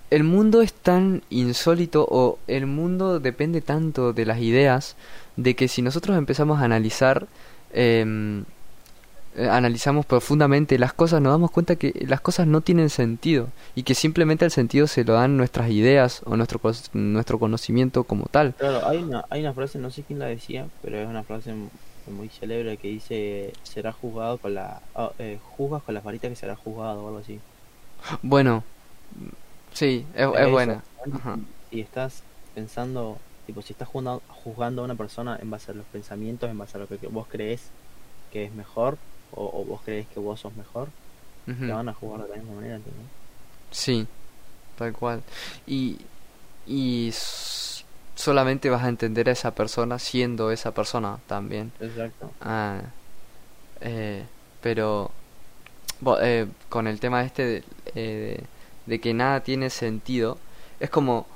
El mundo es tan insólito o el mundo depende tanto de las ideas de que si nosotros empezamos a analizar, eh, analizamos profundamente las cosas, nos damos cuenta que las cosas no tienen sentido y que simplemente el sentido se lo dan nuestras ideas o nuestro, nuestro conocimiento como tal. Claro, hay una, hay una frase, no sé quién la decía, pero es una frase muy célebre que dice, será juzgado con la... ah, eh, juzgas con las varitas que será juzgado o algo así. Bueno, sí, es, es buena. Ajá. Si estás pensando, tipo, si estás juzgando, juzgando a una persona en base a los pensamientos, en base a lo que vos crees que es mejor, o, o vos crees que vos sos mejor, te van a juzgar de la misma manera, ¿entendés? Sí, tal cual. Y, y solamente vas a entender a esa persona siendo esa persona también. Exacto. Ah, eh, pero bo- eh, con el tema este de, eh, de que nada tiene sentido, es como,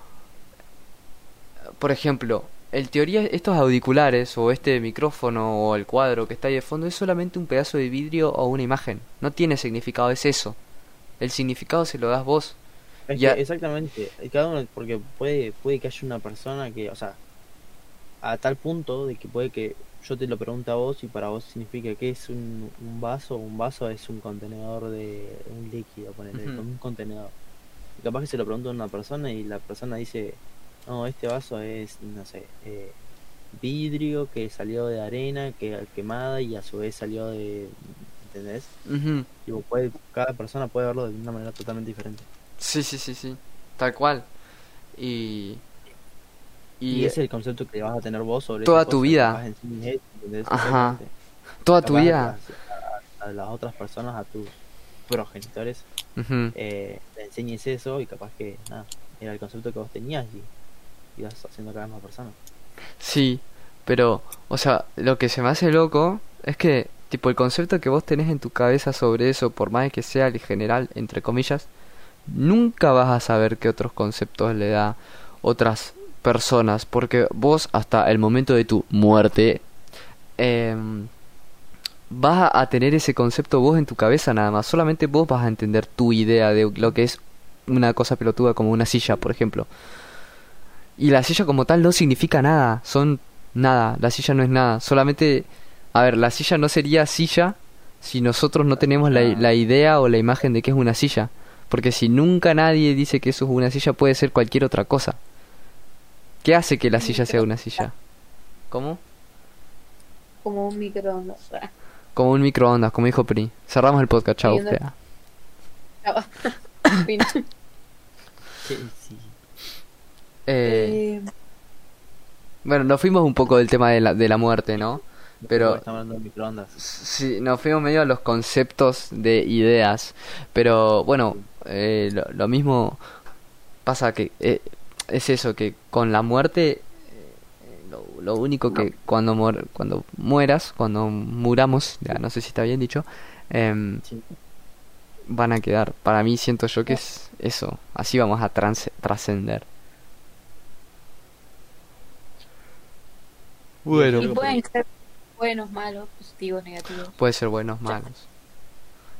por ejemplo, el teoría, estos auriculares o este micrófono o el cuadro que está ahí de fondo es solamente un pedazo de vidrio o una imagen. No tiene significado, es eso. El significado se lo das vos. Es Ya- que exactamente, cada uno, porque puede, puede que haya una persona que, o sea, a tal punto de que puede que yo te lo pregunte a vos y para vos significa que es un, un vaso, un vaso es un contenedor de un líquido, ponerle, Ujú. un contenedor. Y capaz que se lo pregunto a una persona y la persona dice, no, este vaso es, no sé, eh, vidrio que salió de arena, que quemada y a su vez salió de, ¿entendés? Ujú. Tipo, puede, cada persona puede verlo de una manera totalmente diferente. Sí, sí, sí, sí. Tal cual. Y... Y, Y, ese es el concepto que vas a tener vos sobre toda tu vida. Ajá. Toda tu vida. A, a- a las otras personas, a tus progenitores, Ujú. eh, le enseñes eso y capaz que, nada, era el concepto que vos tenías y Sí, pero, o sea, lo que se me hace loco es que, tipo, el concepto que vos tenés en tu cabeza sobre eso, por más que sea el general, entre comillas, nunca vas a saber qué otros conceptos le da otras personas, porque vos hasta el momento de tu muerte em, vas a tener ese concepto vos en tu cabeza nada más, solamente vos vas a entender tu idea de lo que es una cosa pelotuda como una silla, por ejemplo. Y la silla como tal no significa nada, son nada, la silla no es nada, solamente, a ver, la silla no sería silla si nosotros no tenemos la, la idea o la imagen de que es una silla, porque si nunca nadie dice que eso es una silla, puede ser cualquier otra cosa. ¿Qué hace que la silla sea una silla? ¿Cómo? Como un microondas. Ah, Como un microondas, como dijo Pri. Cerramos el podcast, chao. Ah, fin. Sí. Eh, Eh, bueno, nos fuimos un poco del tema de la, de la muerte, ¿no? Pero- Estamos hablando de microondas. Sí, nos fuimos medio a los conceptos de ideas, pero bueno, eh, lo, lo mismo pasa que eh, es eso, que con la muerte, eh, lo, lo único que cuando, muer- cuando mueras, cuando muramos, ya no sé si está bien dicho, em, Sí. van a quedar. Para mí siento yo que es eso, así vamos a trascender. Bueno, y pueden ser buenos, malos, positivos, negativos. Puede ser buenos, malos.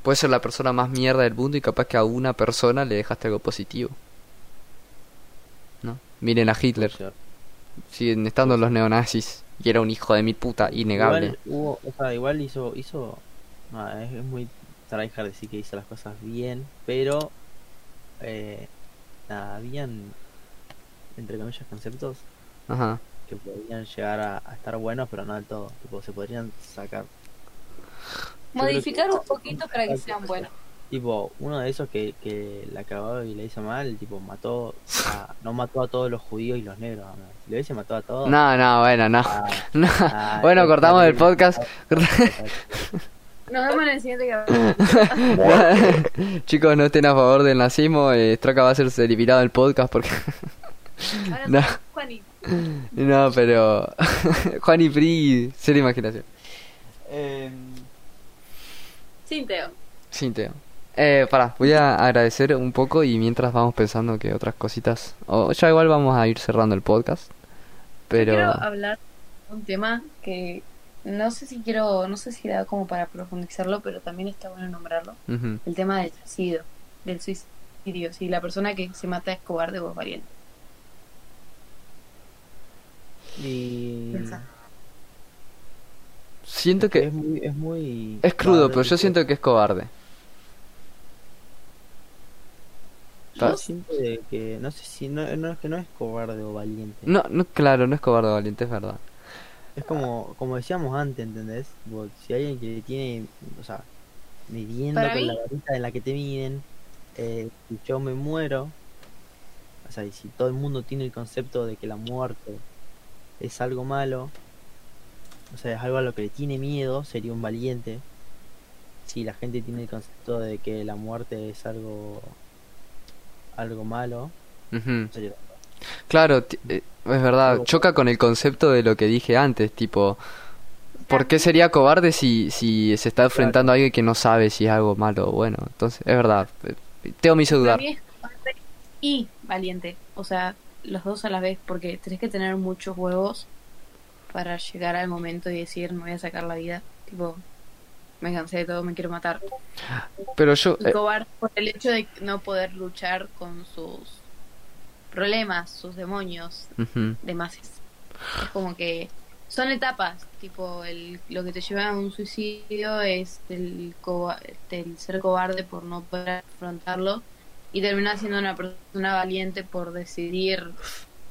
Puede ser la persona más mierda del mundo y capaz que a una persona le dejaste algo positivo. ¿No? Miren a Hitler. Siguen estando los neonazis. Y era un hijo de mi puta, innegable. Igual, hubo, o sea, igual hizo, hizo, no, es, es muy tryhard decir que hizo las cosas bien, pero, eh, nada, habían, entre comillas, conceptos Ajá. Que podrían llegar a, a estar buenos, pero no del todo, tipo, se podrían sacar. Modificar que- un poquito para que sean buenos. Tipo, uno de esos que, que la cagó y le hizo mal, tipo, mató, a, no mató a todos los judíos y los negros, ¿no? si le hubiese matado a todos, No, no, bueno, no. ah, No. ah, Bueno, cortamos el podcast. Nos vemos en el siguiente capítulo. Chicos, no estén a favor del nazismo. Eh, Straka va a ser eliminado del podcast porque. Ahora No. somos Juani. No, pero. Juan y Pri, cero imaginación. Sin Teo. Sin Teo. Eh, pará, voy a agradecer un poco y mientras vamos pensando que otras cositas. O ya igual vamos a ir cerrando el podcast. Pero. Quiero hablar de un tema que no sé si quiero, no sé si da como para profundizarlo, pero también está bueno nombrarlo. El tema del suicidio, del suicidio. Si la persona que se mata es cobarde o es valiente. Y. Siento que es muy, es muy es crudo, pero yo siento que es cobarde. yo siento de que no sé si no, no es que no es cobarde o valiente. No, no, claro, no es cobarde o valiente, es verdad. Es como, como decíamos antes, ¿entendés? Vos, si alguien que tiene, o sea, midiendo con mí- la varita en la que te miden, eh, si yo me muero, o sea, y si todo el mundo tiene el concepto de que la muerte es algo malo, o sea, es algo a lo que le tiene miedo, sería un valiente. Si la gente tiene el concepto de que la muerte es algo algo malo, sería Claro, eh, es verdad, Algo- choca con el concepto de lo que dije antes, tipo, ¿por qué sería cobarde si, si se está enfrentando a alguien que no sabe si es algo malo o bueno? Entonces, es verdad, eh, Teo me hizo dudar. mí es cobarde y valiente. O sea, los dos a la vez, porque tenés que tener muchos huevos para llegar al momento y decir, me voy a sacar la vida. Tipo, me cansé de todo, me quiero matar. Pero yo, Y eh, cobarde por el hecho de no poder luchar con sus problemas, sus demonios, ujú, demás. Es como que son etapas, tipo el, lo que te lleva a un suicidio es el, coba- el ser cobarde por no poder afrontarlo y terminar siendo una persona valiente por decidir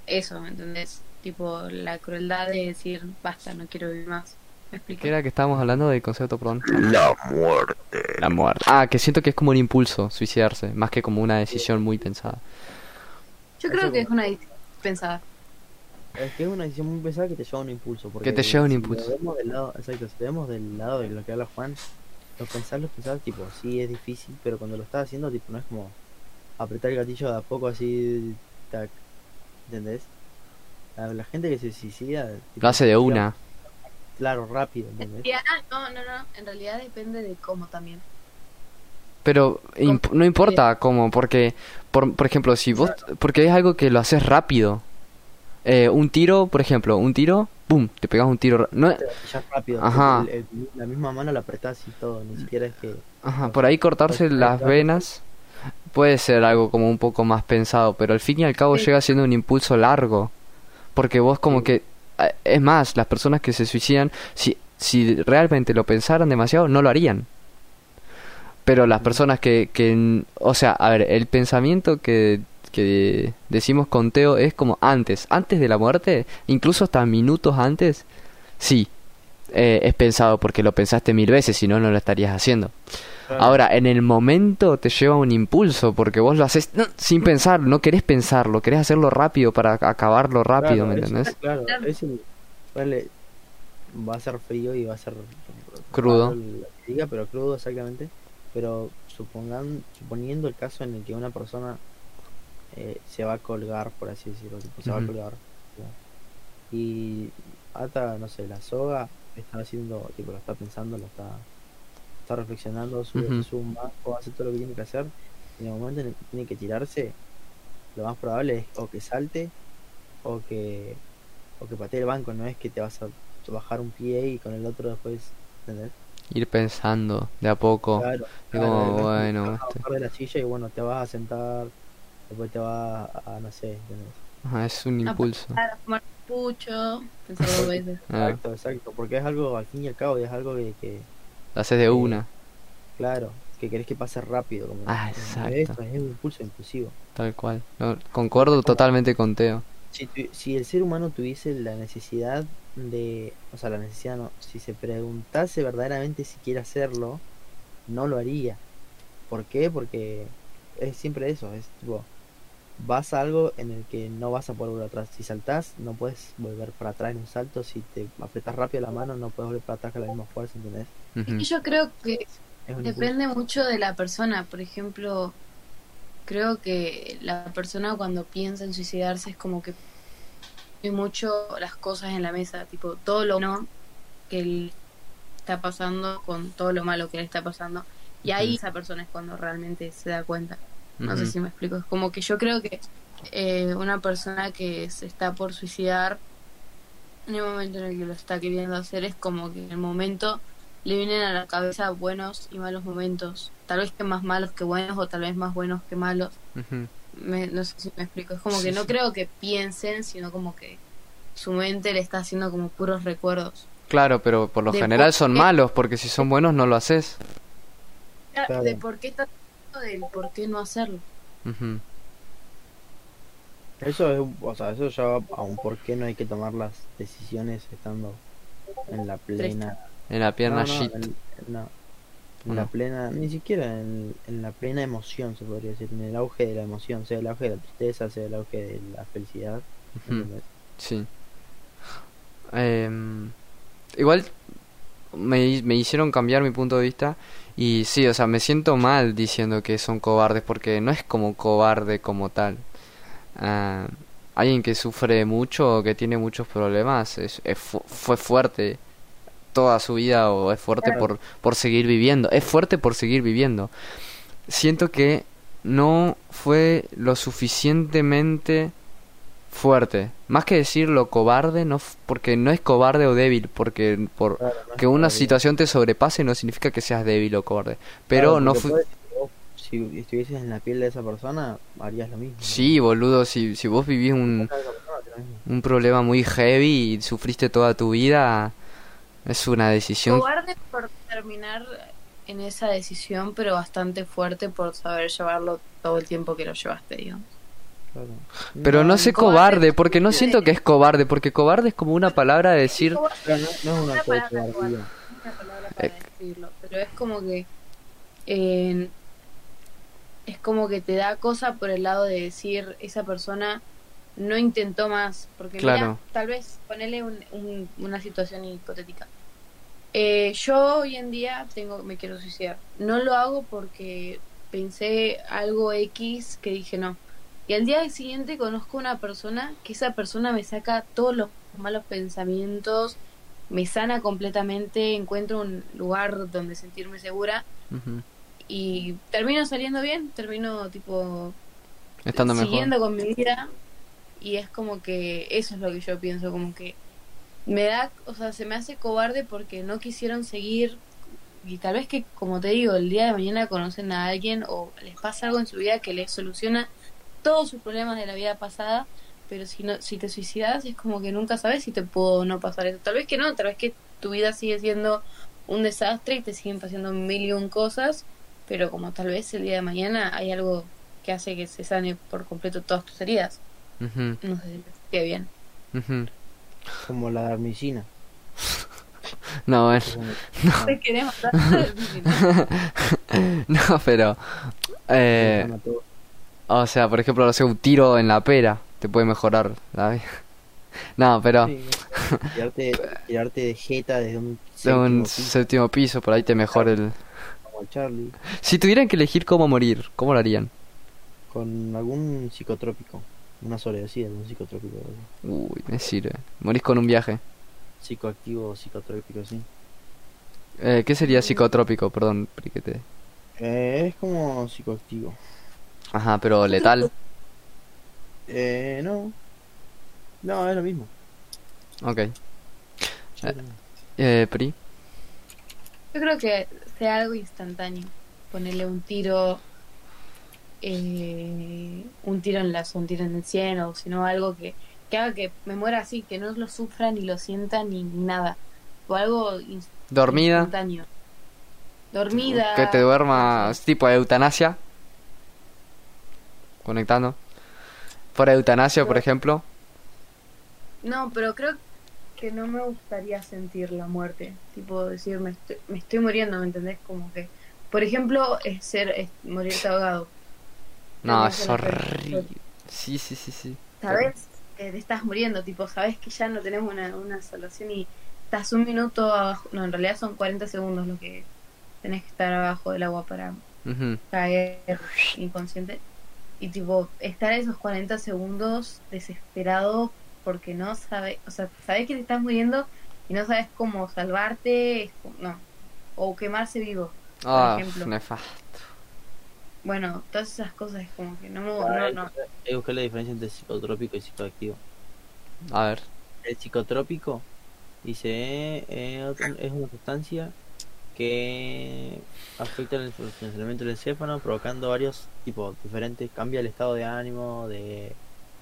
eso, ¿me entendés? Tipo la crueldad de decir basta, no quiero vivir más. ¿Me explico? ¿qué era que estábamos hablando del concepto, perdón? La muerte. La muerte. Ah, que siento que es como un impulso suicidarse, más que como una decisión muy pensada. Yo creo que es una decisión pensada. Es que es una decisión muy pesada que te lleva a un impulso. Porque Que te lleva a un si impulso. Lo vemos del lado, exacto, si lo vemos del lado de lo que habla Juan, lo pensás, lo pensás, tipo, sí es difícil, pero cuando lo estás haciendo, tipo, no es como apretar el gatillo de a poco así, tac, ¿entendés? La, la gente que se suicida... tipo, Lo hace de una. Claro, rápido, En ¿entendés? realidad, no, no, no, en realidad depende de cómo también. Pero imp- no importa cómo, porque, por, por ejemplo, si vos, porque es algo que lo haces rápido. Eh, un tiro, por ejemplo, un tiro, ¡pum! Te pegas un tiro. No, gatillás rápido, Ajá. el- el- la misma mano la apretás y todo, ni siquiera es que... ajá, por ahí cortarse las venas puede ser algo como un poco más pensado, pero al fin y al cabo Sí. llega siendo un impulso largo. Porque vos como Sí. que... Es más, las personas que se suicidan, si, si realmente lo pensaran demasiado, no lo harían. Pero las personas que, que... O sea, a ver, el pensamiento que, que decimos con Teo es como antes, antes de la muerte, incluso hasta minutos antes, sí, eh, es pensado porque lo pensaste mil veces, si no, no lo estarías haciendo. Ahora, en el momento te lleva un impulso porque vos lo haces no, sin pensar, no querés pensarlo, querés hacerlo rápido para acabarlo rápido, ¿me Claro, es- entendés? Claro, es el- vale, va a ser frío y va a ser Crudo. diga, pero crudo exactamente. Pero supongan, suponiendo el caso en el que una persona eh, se va a colgar, por así decirlo, tipo, se va a colgar ¿no? y ata, no sé, la soga, está haciendo, tipo, lo está pensando, lo está, está reflexionando, sube, Ujú. sube un banco, hace todo lo que tiene que hacer. Y en el momento en el que tiene que tirarse, lo más probable es o que salte o que o que patee el banco, no es que te vas a bajar un pie y con el otro después, ¿entendés? Ir pensando de a poco. Claro, claro, bueno, te vas a este- bajar de la silla y bueno, te vas a sentar, después te vas a, a, no sé, ¿entendés? Ajá, es un impulso. Fumar pucho, pensar dos veces. Ah, Exacto, exacto, porque es algo, al fin y al cabo, es algo que, que lo haces de una, claro, que querés que pase rápido. Como, Ah, exacto. esto, es un impulso impulsivo. tal cual. No, concuerdo totalmente con Teo. Si, tu- si el ser humano tuviese la necesidad de, o sea, la necesidad no, si se preguntase verdaderamente si quiere hacerlo, no lo haría. ¿Por qué? Porque es siempre eso, es tipo, vas a algo en el que no vas a poder volver atrás. Si saltás, no puedes volver para atrás en un salto. Si te apretas rápido la mano, no puedes volver para atrás con la misma fuerza, ¿entendés? Y yo creo que Depende mucho de la persona. Por ejemplo, creo que la persona cuando piensa en suicidarse es como que hay mucho las cosas en la mesa, tipo todo lo bueno que él está pasando con todo lo malo que le está pasando Y ahí esa persona es cuando realmente se da cuenta. No sé si me explico. Es como que yo creo que eh, una persona que se está por suicidar, en el momento en el que lo está queriendo hacer, es como que en el momento le vienen a la cabeza buenos y malos momentos. Tal vez que más malos que buenos o tal vez más buenos que malos. Me- no sé si me explico. Es como Sí, que no sí. creo que piensen, sino como que su mente le está haciendo como puros recuerdos. Claro, pero por lo De general por son qué- malos, porque si son buenos no lo haces. Claro. De por qué del por qué no hacerlo. Ujú. Eso es, o sea, eso ya va a un por qué no hay que tomar las decisiones estando en la plena En la pierna no, no, shit. en, no, en ¿O la plena, ni siquiera en, en la plena emoción se podría decir, en el auge de la emoción, sea el auge de la tristeza, sea el auge de la felicidad. Sí. Em, igual me, me hicieron cambiar mi punto de vista y sí, o sea, me siento mal diciendo que son cobardes porque no es como cobarde como tal. Ah, alguien que sufre mucho o que tiene muchos problemas es, es fu- fue fuerte toda su vida o es fuerte Claro. por, por seguir viviendo. Es fuerte por seguir viviendo. Siento que no fue lo suficientemente fuerte. Más que decir lo cobarde, no porque no es cobarde o débil, porque por Claro, no es que una cobarde. situación te sobrepase no significa que seas débil o cobarde. Pero Claro, no porque fue... puede que vos, si estuvieses en la piel de esa persona, harías lo mismo. Sí, boludo, si, si vos vivís un, un problema muy heavy y sufriste toda tu vida, es una decisión... Cobarde por terminar en esa decisión, pero bastante fuerte por saber llevarlo todo el tiempo que lo llevaste, digamos. Pero no sé cobarde cobarde, porque no siento que es cobarde, porque cobarde es como una palabra de decir... Pero no, no es una Una palabra cobardía. cobarde, una palabra para Eh. pero es como que eh, es como que te da cosa por el lado de decir esa persona no intentó más, porque mira, tal vez ponerle un, un- una situación hipotética. Eh, yo hoy en día tengo me quiero suicidar. No lo hago porque pensé algo X que dije no. Y al día siguiente conozco una persona que esa persona me saca todos los malos pensamientos, me sana completamente, encuentro un lugar donde sentirme segura y termino saliendo bien, termino tipo Estando mejor. siguiendo con mi vida y es como que eso es lo que yo pienso, como que me da, o sea, se me hace cobarde porque no quisieron seguir y tal vez que, como te digo, el día de mañana conocen a alguien o les pasa algo en su vida que les soluciona todos sus problemas de la vida pasada, pero si no, si te suicidas es como que nunca sabes si te pudo o no pasar eso. Tal vez que no, tal vez que tu vida sigue siendo un desastre y te siguen pasando mil y un cosas, pero como tal vez el día de mañana hay algo que hace que se sane por completo todas tus heridas. No sé si expliqué bien. Como la darmicina. No, bueno, Te matar. no, pero... Eh. O sea, por ejemplo, no sé, un tiro en la pera te puede mejorar la vida. No, pero... Sí, tirarte, tirarte de jeta desde un de un piso, séptimo piso, por ahí te mejora el... como el Charlie, Si tuvieran que elegir cómo morir, ¿cómo lo harían? con algún psicotrópico, una sobredosis de algún psicotrópico, Uy, me sirve. Morís con un viaje. psicoactivo o psicotrópico, sí. Eh, ¿Qué sería psicotrópico? Perdón, Priquete. Eh, es como psicoactivo. Ajá, pero letal. Eh, no. No, es lo mismo. Ok. Eh. Eh, Pri. Yo creo que sea algo instantáneo. Ponerle un tiro, eh, un tiro en la un tiro en el 100 o si no algo que, que haga que me muera así, que no lo sufra ni lo sienta ni nada. O algo Dormida. instantáneo. Dormida. Que te duermas tipo de eutanasia. Conectando. Por eutanasia, por ejemplo. No, pero creo que no me gustaría sentir la muerte. Tipo, decir, me estoy, me estoy muriendo, ¿me entendés? Como que, por ejemplo, es ser, es morirte ahogado. No, es horrible. Sí, sí, sí, sí. Sabes que te estás muriendo, tipo, sabes que ya no tenemos una, una solución y estás un minuto abajo. No, en realidad son 40 segundos lo que tenés que estar abajo del agua para caer inconsciente. Y tipo, estar esos 40 segundos desesperado porque no sabes, o sea, sabes que te estás muriendo y no sabes cómo salvarte, es como- no, o quemarse vivo. Ah, ejemplo. nefasto. Bueno, todas esas cosas es como que no, no, Hay no. que buscar la diferencia entre psicotrópico y psicoactivo. A ver. El psicotrópico dice eh, eh, es una sustancia que afecta el funcionamiento del encéfalo provocando varios tipos diferentes, cambia el estado de ánimo, de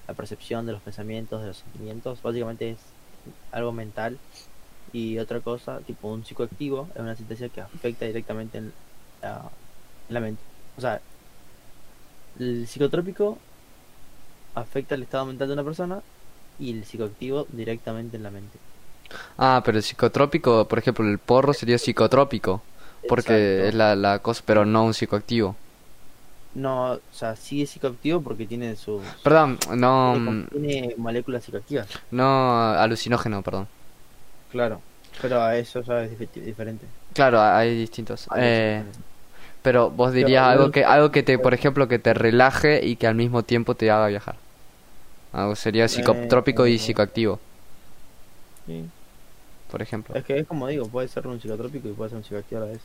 la percepción de los pensamientos, de los sentimientos, básicamente es algo mental y otra cosa, tipo un psicoactivo, es una sustancia que afecta directamente en la, en la mente. O sea, el psicotrópico afecta el estado mental de una persona y el psicoactivo directamente en la mente. Ah, pero el psicotrópico, por ejemplo, el porro sería psicotrópico. Porque Exacto. es la, la cosa, pero no un psicoactivo. No, o sea, sí es psicoactivo porque tiene sus... Perdón, no, tiene, mm, moléculas psicoactivas, no alucinógeno, perdón. claro. Pero a eso ya es dif- diferente. Claro, hay distintos. Eh, pero vos dirías Pero algo que, algo que te, por ejemplo, que te relaje y que al mismo tiempo te haga viajar. Algo sería psicotrópico y Eh, psicoactivo, Sí. por ejemplo. Es que es como digo, puede ser un psicotrópico y puede ser un psicoactivo a la vez.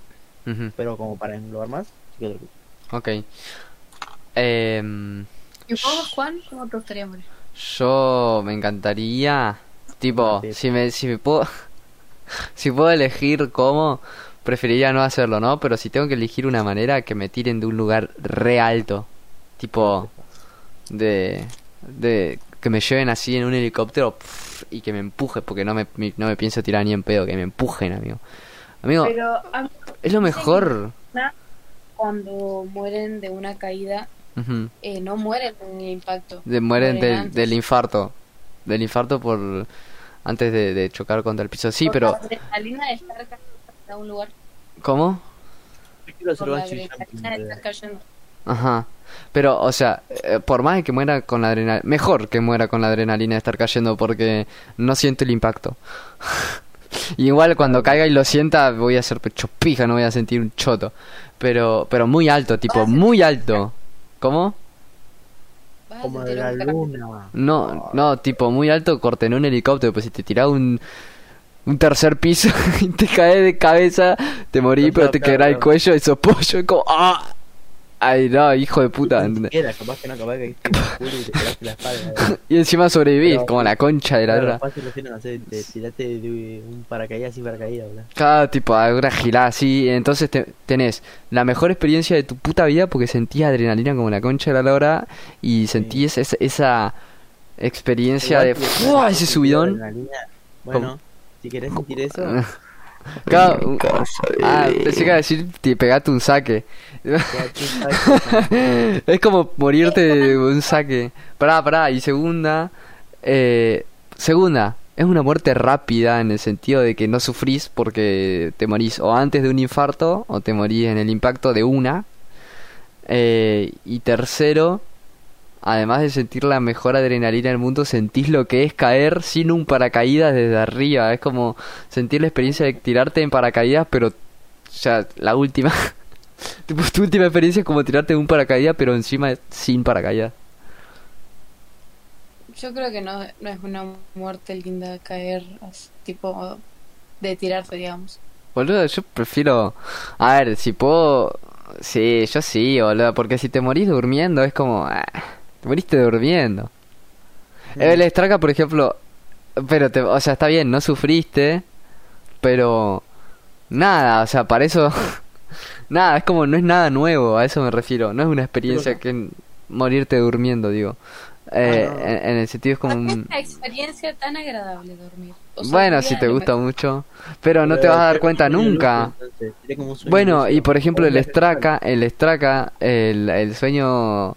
Pero como para englobar más, psicotrópico. Ok. Em, ¿Y vos, Juan, cómo te gustaría morir? Yo me encantaría, tipo, Ah, sí. si me, si me puedo, si puedo elegir cómo, preferiría no hacerlo, ¿no? Pero si tengo que elegir una manera, que me tiren de un lugar re alto, tipo, de, de, que me lleven así en un helicóptero pf, y que me empuje, porque no me, no me pienso tirar ni en pedo, que me empujen, amigo. Amigo, Pero a mí es lo mejor. cuando mueren de una caída, Ujú. eh, no mueren en el impacto. De, mueren del, antes. del infarto, del infarto por, antes de, de chocar contra el piso. Sí, Por pero, La adrenalina de estar cayendo a un lugar. ¿cómo? Yo quiero hacer Por la bungee jumping, adrenalina de en estar realidad. cayendo. Ajá. Pero, o sea, eh, por más que muera con la adrenalina, mejor que muera con la adrenalina de estar cayendo porque no siento el impacto. Y Igual cuando caiga y lo sienta voy a ser pecho pija, no voy a sentir un choto. Pero, pero muy alto, tipo, muy alto. ¿Cómo? Como de la luna. No, no, tipo, muy alto, corte en un helicóptero, pues si te tira un, un tercer piso y te caes de cabeza, te morí, pero te claro, quedará el claro. cuello, esos pollo, como, ¡ah! Ay, no, hijo de puta. Ni siquiera, capaz que no, capaz que culo y te pegaste la espalda. Y encima sobrevivís, Pero- como la concha de la tienen, no sé, te tiraste de un paracaídas y paracaídas, boludo. Cada tipo, alguna gilada así. Entonces te- tenés la mejor experiencia de tu puta vida porque sentís adrenalina como la concha de la lora. Y sentís esa, esa experiencia de ¡fua! ese subidón. adrenalina, Bueno, si querés sentir eso, Ah, pensé que iba a decir, te pegaste un saque. es como morirte de un saque. Pará, pará. Y segunda, eh, segunda, es una muerte rápida en el sentido de que no sufrís porque te morís o antes de un infarto o te morís en el impacto de una. Eh, y tercero, además de sentir la mejor adrenalina del mundo, sentís lo que es caer sin un paracaídas desde arriba. Es como sentir la experiencia de tirarte en paracaídas, pero o sea, la última. Tu última experiencia es como tirarte de un paracaídas, pero encima sin paracaídas. Yo creo que no, no es una muerte linda caer así, tipo de tirarse, digamos. Boludo, yo prefiero. A ver, si puedo. Sí, yo sí, boludo. Porque si te morís durmiendo es como. Te moriste durmiendo. El Estraca, por ejemplo. Pero, te, o sea, está bien, no sufriste. Pero. Nada, o sea, para eso. nada, es como. No es nada nuevo, a eso me refiero. No es una experiencia que. Morirte durmiendo, digo. Eh, Ah, en, en el sentido es como un. una experiencia tan agradable dormir. O sea, Bueno, si te gusta mejor. mucho. Pero no te vas a dar cuenta nunca. Bueno, y por ejemplo el Straka, el Straka, el, el sueño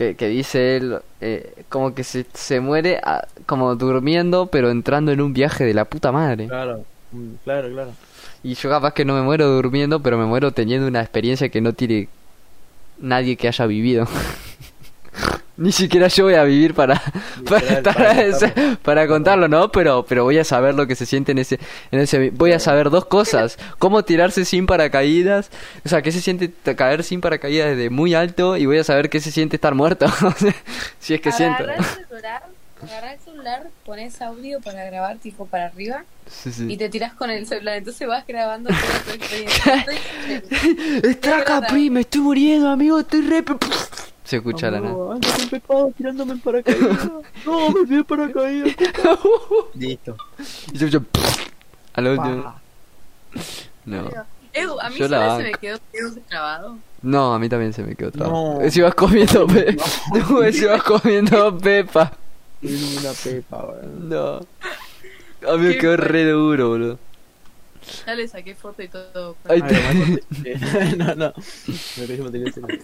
que, que dice él, eh, como que se, se muere ah, como durmiendo, pero entrando en un viaje de la puta madre. Claro, mm, claro, claro. Y yo capaz que no me muero durmiendo, pero me muero teniendo una experiencia que no tiene nadie que haya vivido. Ni siquiera yo voy a vivir para, para, para contarlo. para contarlo, ¿no? Pero, pero voy a saber lo que se siente en ese, en ese, voy a saber dos cosas, cómo tirarse sin paracaídas, o sea, qué se siente caer sin paracaídas desde muy alto y voy a saber qué se siente estar muerto, si es que siento. Agarrarse a llorar agarrás el celular, pones audio para grabar tipo para arriba Sí, y sí. te tiras con el celular. Entonces vas grabando toda tu experiencia. ¡Está Capri! ¡Me estoy muriendo, amigo! ¡Estoy re... Se escucha la nada. No, ando con pecado tirándome en paracaídas. No, me tiré en paracaídas. Listo. Y se escucha... A lo último. Pa. No. Ew, a mí solo se me quedó grabado. No, a mí también se me quedó trabado. No. Si vas comiendo pe... No, si vas comiendo pepa. Tiene una pepa, weón. No. A mí me quedó re duro, boludo. Ya le saqué foto y todo. Ay, Ay, además, no, no. Me parece que tenía el celular.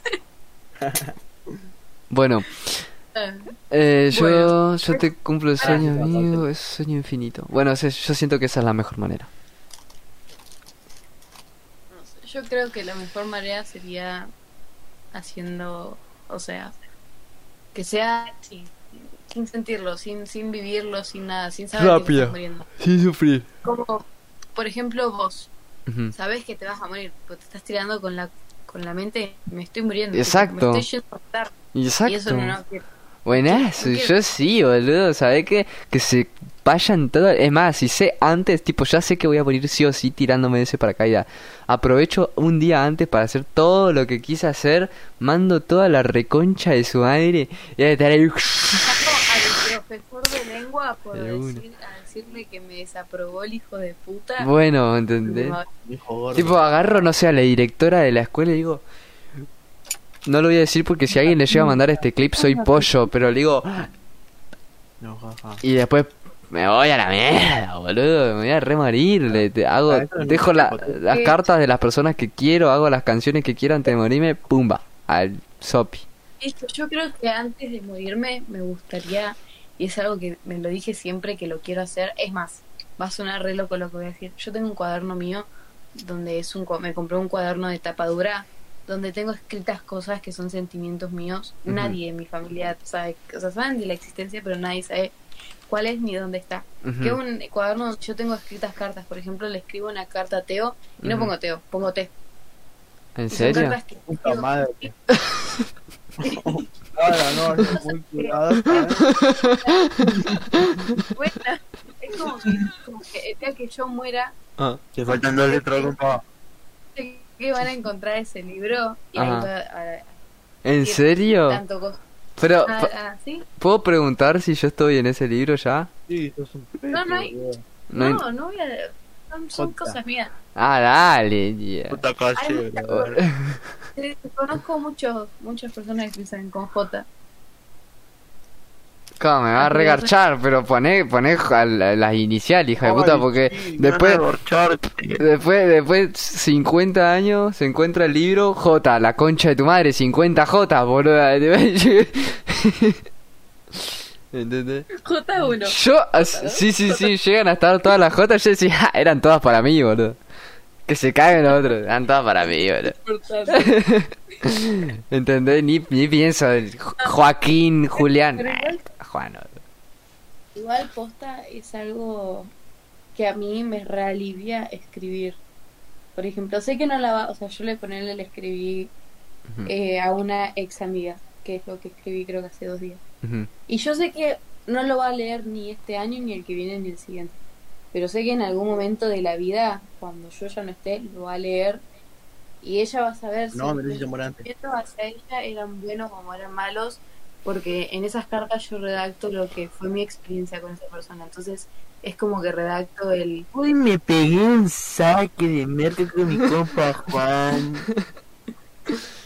Bueno, Ah, eh, yo, Bueno. yo te cumplo el sueño, amigo. Es sueño infinito. Bueno, yo siento que esa es la mejor manera. Yo creo que la mejor manera sería haciendo, o sea, que sea sin sentirlo, sin, sin vivirlo, sin nada, sin saber que estás muriendo. Sin sufrir. Como, por ejemplo, vos, Ujú. sabes que te vas a morir, pero te estás tirando con la con la mente, me estoy muriendo. Exacto. Me estoy yendo a matar. Exacto. Y eso no, No quiero. yo sí, boludo, ¿sabés qué? Que se vayan todas... Es más, si sé antes, tipo, ya sé que voy a morir sí o sí tirándome de ese paracaídas. Aprovecho un día antes para hacer todo lo que quise hacer, mando toda la reconcha de su madre y a estar ahí... Al profesor de lengua por De una. decir, a decirle que me desaprobó el hijo de puta. Bueno, ¿entendés? Tipo, agarro, no sé, a la directora de la escuela y digo... No lo voy a decir porque si alguien le llega a mandar este clip soy pollo, pero le digo... No, jaja. Y después me voy a la mierda, boludo. Me voy a remorir. Le, te- hago, Ah, es dejo la- las cartas de las personas que quiero, hago las canciones que quiero antes de morirme, pumba, al sopi. Yo creo que antes de morirme me gustaría, y es algo que me lo dije siempre que lo quiero hacer, es más, va a sonar re loco lo que voy a decir. Yo tengo un cuaderno mío donde es un, me compré un cuaderno de tapa dura donde tengo escritas cosas que son sentimientos míos. Nadie en mi familia sabe, o sea, saben de la existencia, pero nadie sabe cuál es ni dónde está. Ujú. Que es un cuaderno donde yo tengo escritas cartas, por ejemplo, le escribo una carta a Teo y no pongo Teo, pongo T. ¿En Y serio? que Puta madre. Ahora no, no, muy ¿sabes? Bueno, es como que, como que que yo muera, Ah, Te faltan dos letras, compa. Que van a encontrar ese libro y ahí Ajá. va a, ¿En serio? tanto. Pero, Ah, ah. ¿puedo preguntar si yo estoy en ese libro ya? Sí, sos un No, no hay-. No No, hay- no, voy a. Son, son cosas mías. Ah, dale, yeah. Puta calle, Ay, Conozco muchos, muchas personas que piensan con J. ¿Cómo me va a Ah, pero- regarchar? Pero poné, poné la- las iniciales, hija de puta, porque sí, después... Después, después 50 años se encuentra el libro J, la concha de tu madre, 50 J, boluda. ¿Entendés? J1. Yo, sí, sí, sí, llegan a estar todas las J, yo decía, "Ja, eran todas para mí, boludo. Que se caguen los otros, eran todas para mí, boludo. ¿Entendés? Ni, ni pienso en Jo- Joaquín, Julián. Igual- Juan, posta es algo que a mí me realivia escribir. Por ejemplo, sé que no la va, o sea, yo le ponerle le escribí eh, a una ex amiga, que es lo que escribí creo que hace dos días. Y yo sé que no lo va a leer ni este año, ni el que viene, ni el siguiente. Pero sé que en algún momento de la vida, cuando yo ya no esté, lo va a leer. Y ella va a saber No, si me lo mis hice morar antes. sentimientos hacia ella eran buenos o eran malos. Porque en esas cartas yo redacto lo que fue mi experiencia con esa persona. Entonces es como que redacto el... Uy, me pegué un saque de merca con mi compa Juan.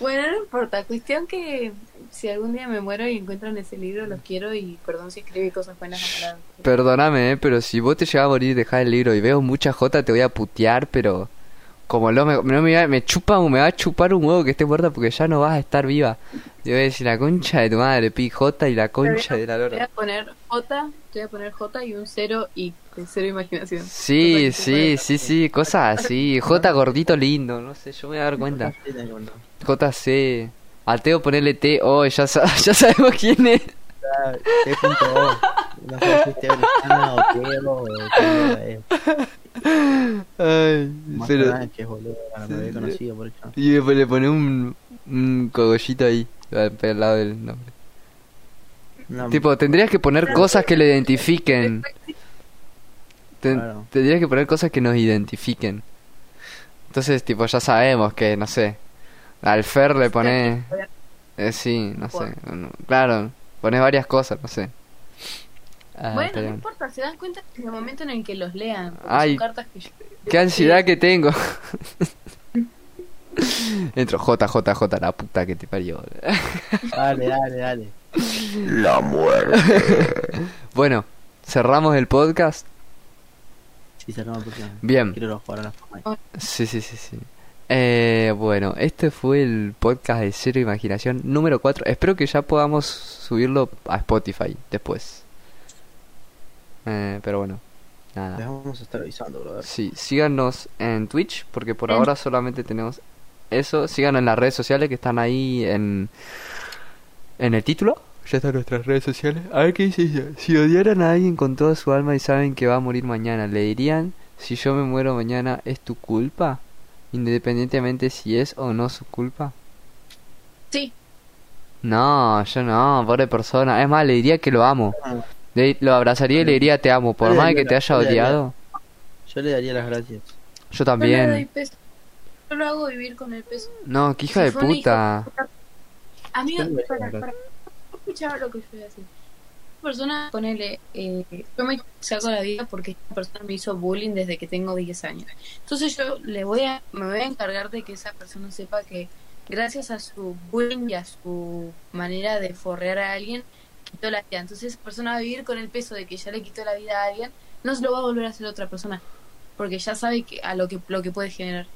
Bueno, no importa. Cuestión que si algún día me muero y encuentran ese libro, los quiero y perdón si escribí cosas buenas. Perdóname, eh, pero si vos te llegas a morir y dejás el libro y veo mucha J, te voy a putear, pero como lo me, no me, va- me chupa, me va a chupar un huevo que esté muerta porque ya no vas a estar viva. Yo voy a decir la concha de tu madre, pi J y la concha de la Te voy a lora. poner J, te voy a poner J y un cero y de cero imaginación. Sí, sí, sí, sí, cosas así. J gordito lindo, no sé, yo me voy a dar cuenta. JC. A Teo ponerle T, oh, ya, sa- ya sabemos quién es. T.O. No sé si o o qué. Ay, Más. Sánchez, boludo. Me había conocido por eso. Y después le pone un, un cogollito ahí, al al lado del nombre. Tipo, tendrías que poner cosas que lo identifiquen. Ten- Claro. Tendrías que poner cosas que nos identifiquen. Entonces, tipo, ya sabemos que, no sé, al Fer le pone... Eh, sí, no sé. claro, pones varias cosas, no sé. Ah, bueno, no importa, se dan cuenta en el momento en el que los lean. Ay. Son cartas que yo... Qué ansiedad que tengo. Entro, JJJ, la puta que te parió. Dale, dale, dale. La muerte. Bueno, cerramos el podcast. Sí, cerramos porque Bien. quiero jugar a la forma. Sí, sí, sí, sí. Eh, bueno, este fue el podcast de Cero Imaginación número 4. Espero que ya podamos subirlo a Spotify después. Eh, pero bueno, Les nada. vamos a estar avisando, brother. Sí, síganos en Twitch, porque por ahora solamente tenemos eso. Síganos en las redes sociales que están ahí en, en el título. Ya están nuestras redes sociales. A ver qué dice ella. Si odiaran a alguien con toda su alma y saben que va a morir mañana, ¿le dirían, si yo me muero mañana, es tu culpa? Independientemente si es o no su culpa. Sí, No, yo no, pobre persona. Es más, le diría que lo amo. Le- lo abrazaría y le diría te amo. Por más de que te haya odiado. Yo le daría las gracias. Yo yo le doy también. peso. Yo lo hago vivir con el peso. No, que hija Si de puta. Amigo, para. Escuchaba lo que yo a decir. Persona, ponele, eh, yo me saco la vida porque esta persona me hizo bullying desde que tengo 10 años. Entonces yo le voy a, me voy a encargar de que esa persona sepa que gracias a su bullying y a su manera de forrear a alguien, quitó la vida. Entonces esa persona va a vivir con el peso de que ya le quitó la vida a alguien, no se lo va a volver a hacer a otra persona. Porque ya sabe que, a lo que, lo que puede generar.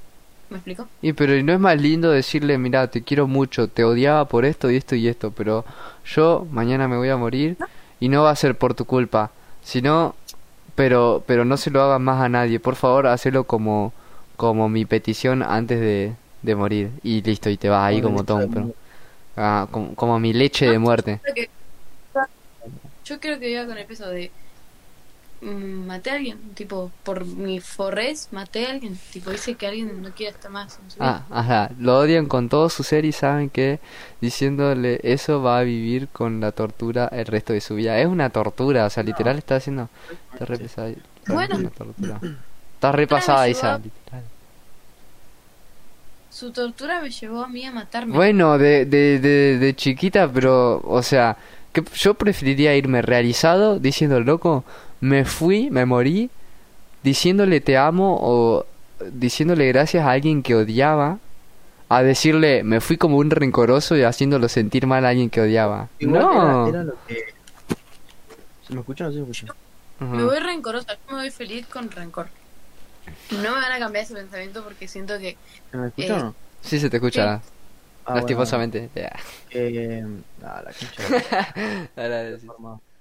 ¿Me explico? Y pero ¿y no es más lindo decirle, mira, te quiero mucho, te odiaba por esto y esto y esto, pero yo mañana me voy a morir y no va a ser por tu culpa, sino, pero, pero no se lo hagas más a nadie, por favor, hacelo como, como mi petición antes de, de morir y listo y te vas ahí como perro. Ah, como, como mi leche de muerte. Creo que- yo creo que iba con el peso de maté a alguien, tipo, por mi forres maté a alguien, tipo, dice que alguien no quiere estar más en su vida. Ah, ajá, lo odian con todo su ser y saben que diciéndole eso va a vivir con la tortura el resto de su vida. Es una tortura, o sea, literal está haciendo... Está re pesada. Bueno. Una tortura. Está re Claro, pasada llevó- esa, literal. Su tortura me llevó a mí a matarme. Bueno, de, de, de, de chiquita, pero, o sea, que yo preferiría irme realizado diciendo, loco, me fui, me morí, diciéndole te amo o diciéndole gracias a alguien que odiaba, a decirle me fui como un rencoroso y haciéndolo sentir mal a alguien que odiaba. Igual no. era, era lo que. ¿Se me escucha o no se me escucha? Ujú. Me voy rencorosa, me voy feliz con rencor. No me van a cambiar ese pensamiento porque siento que ¿Se me escucha Eh, o no? Sí, se te escucha, Ah, lastimosamente. Ya. bueno, que- ah, la concha la-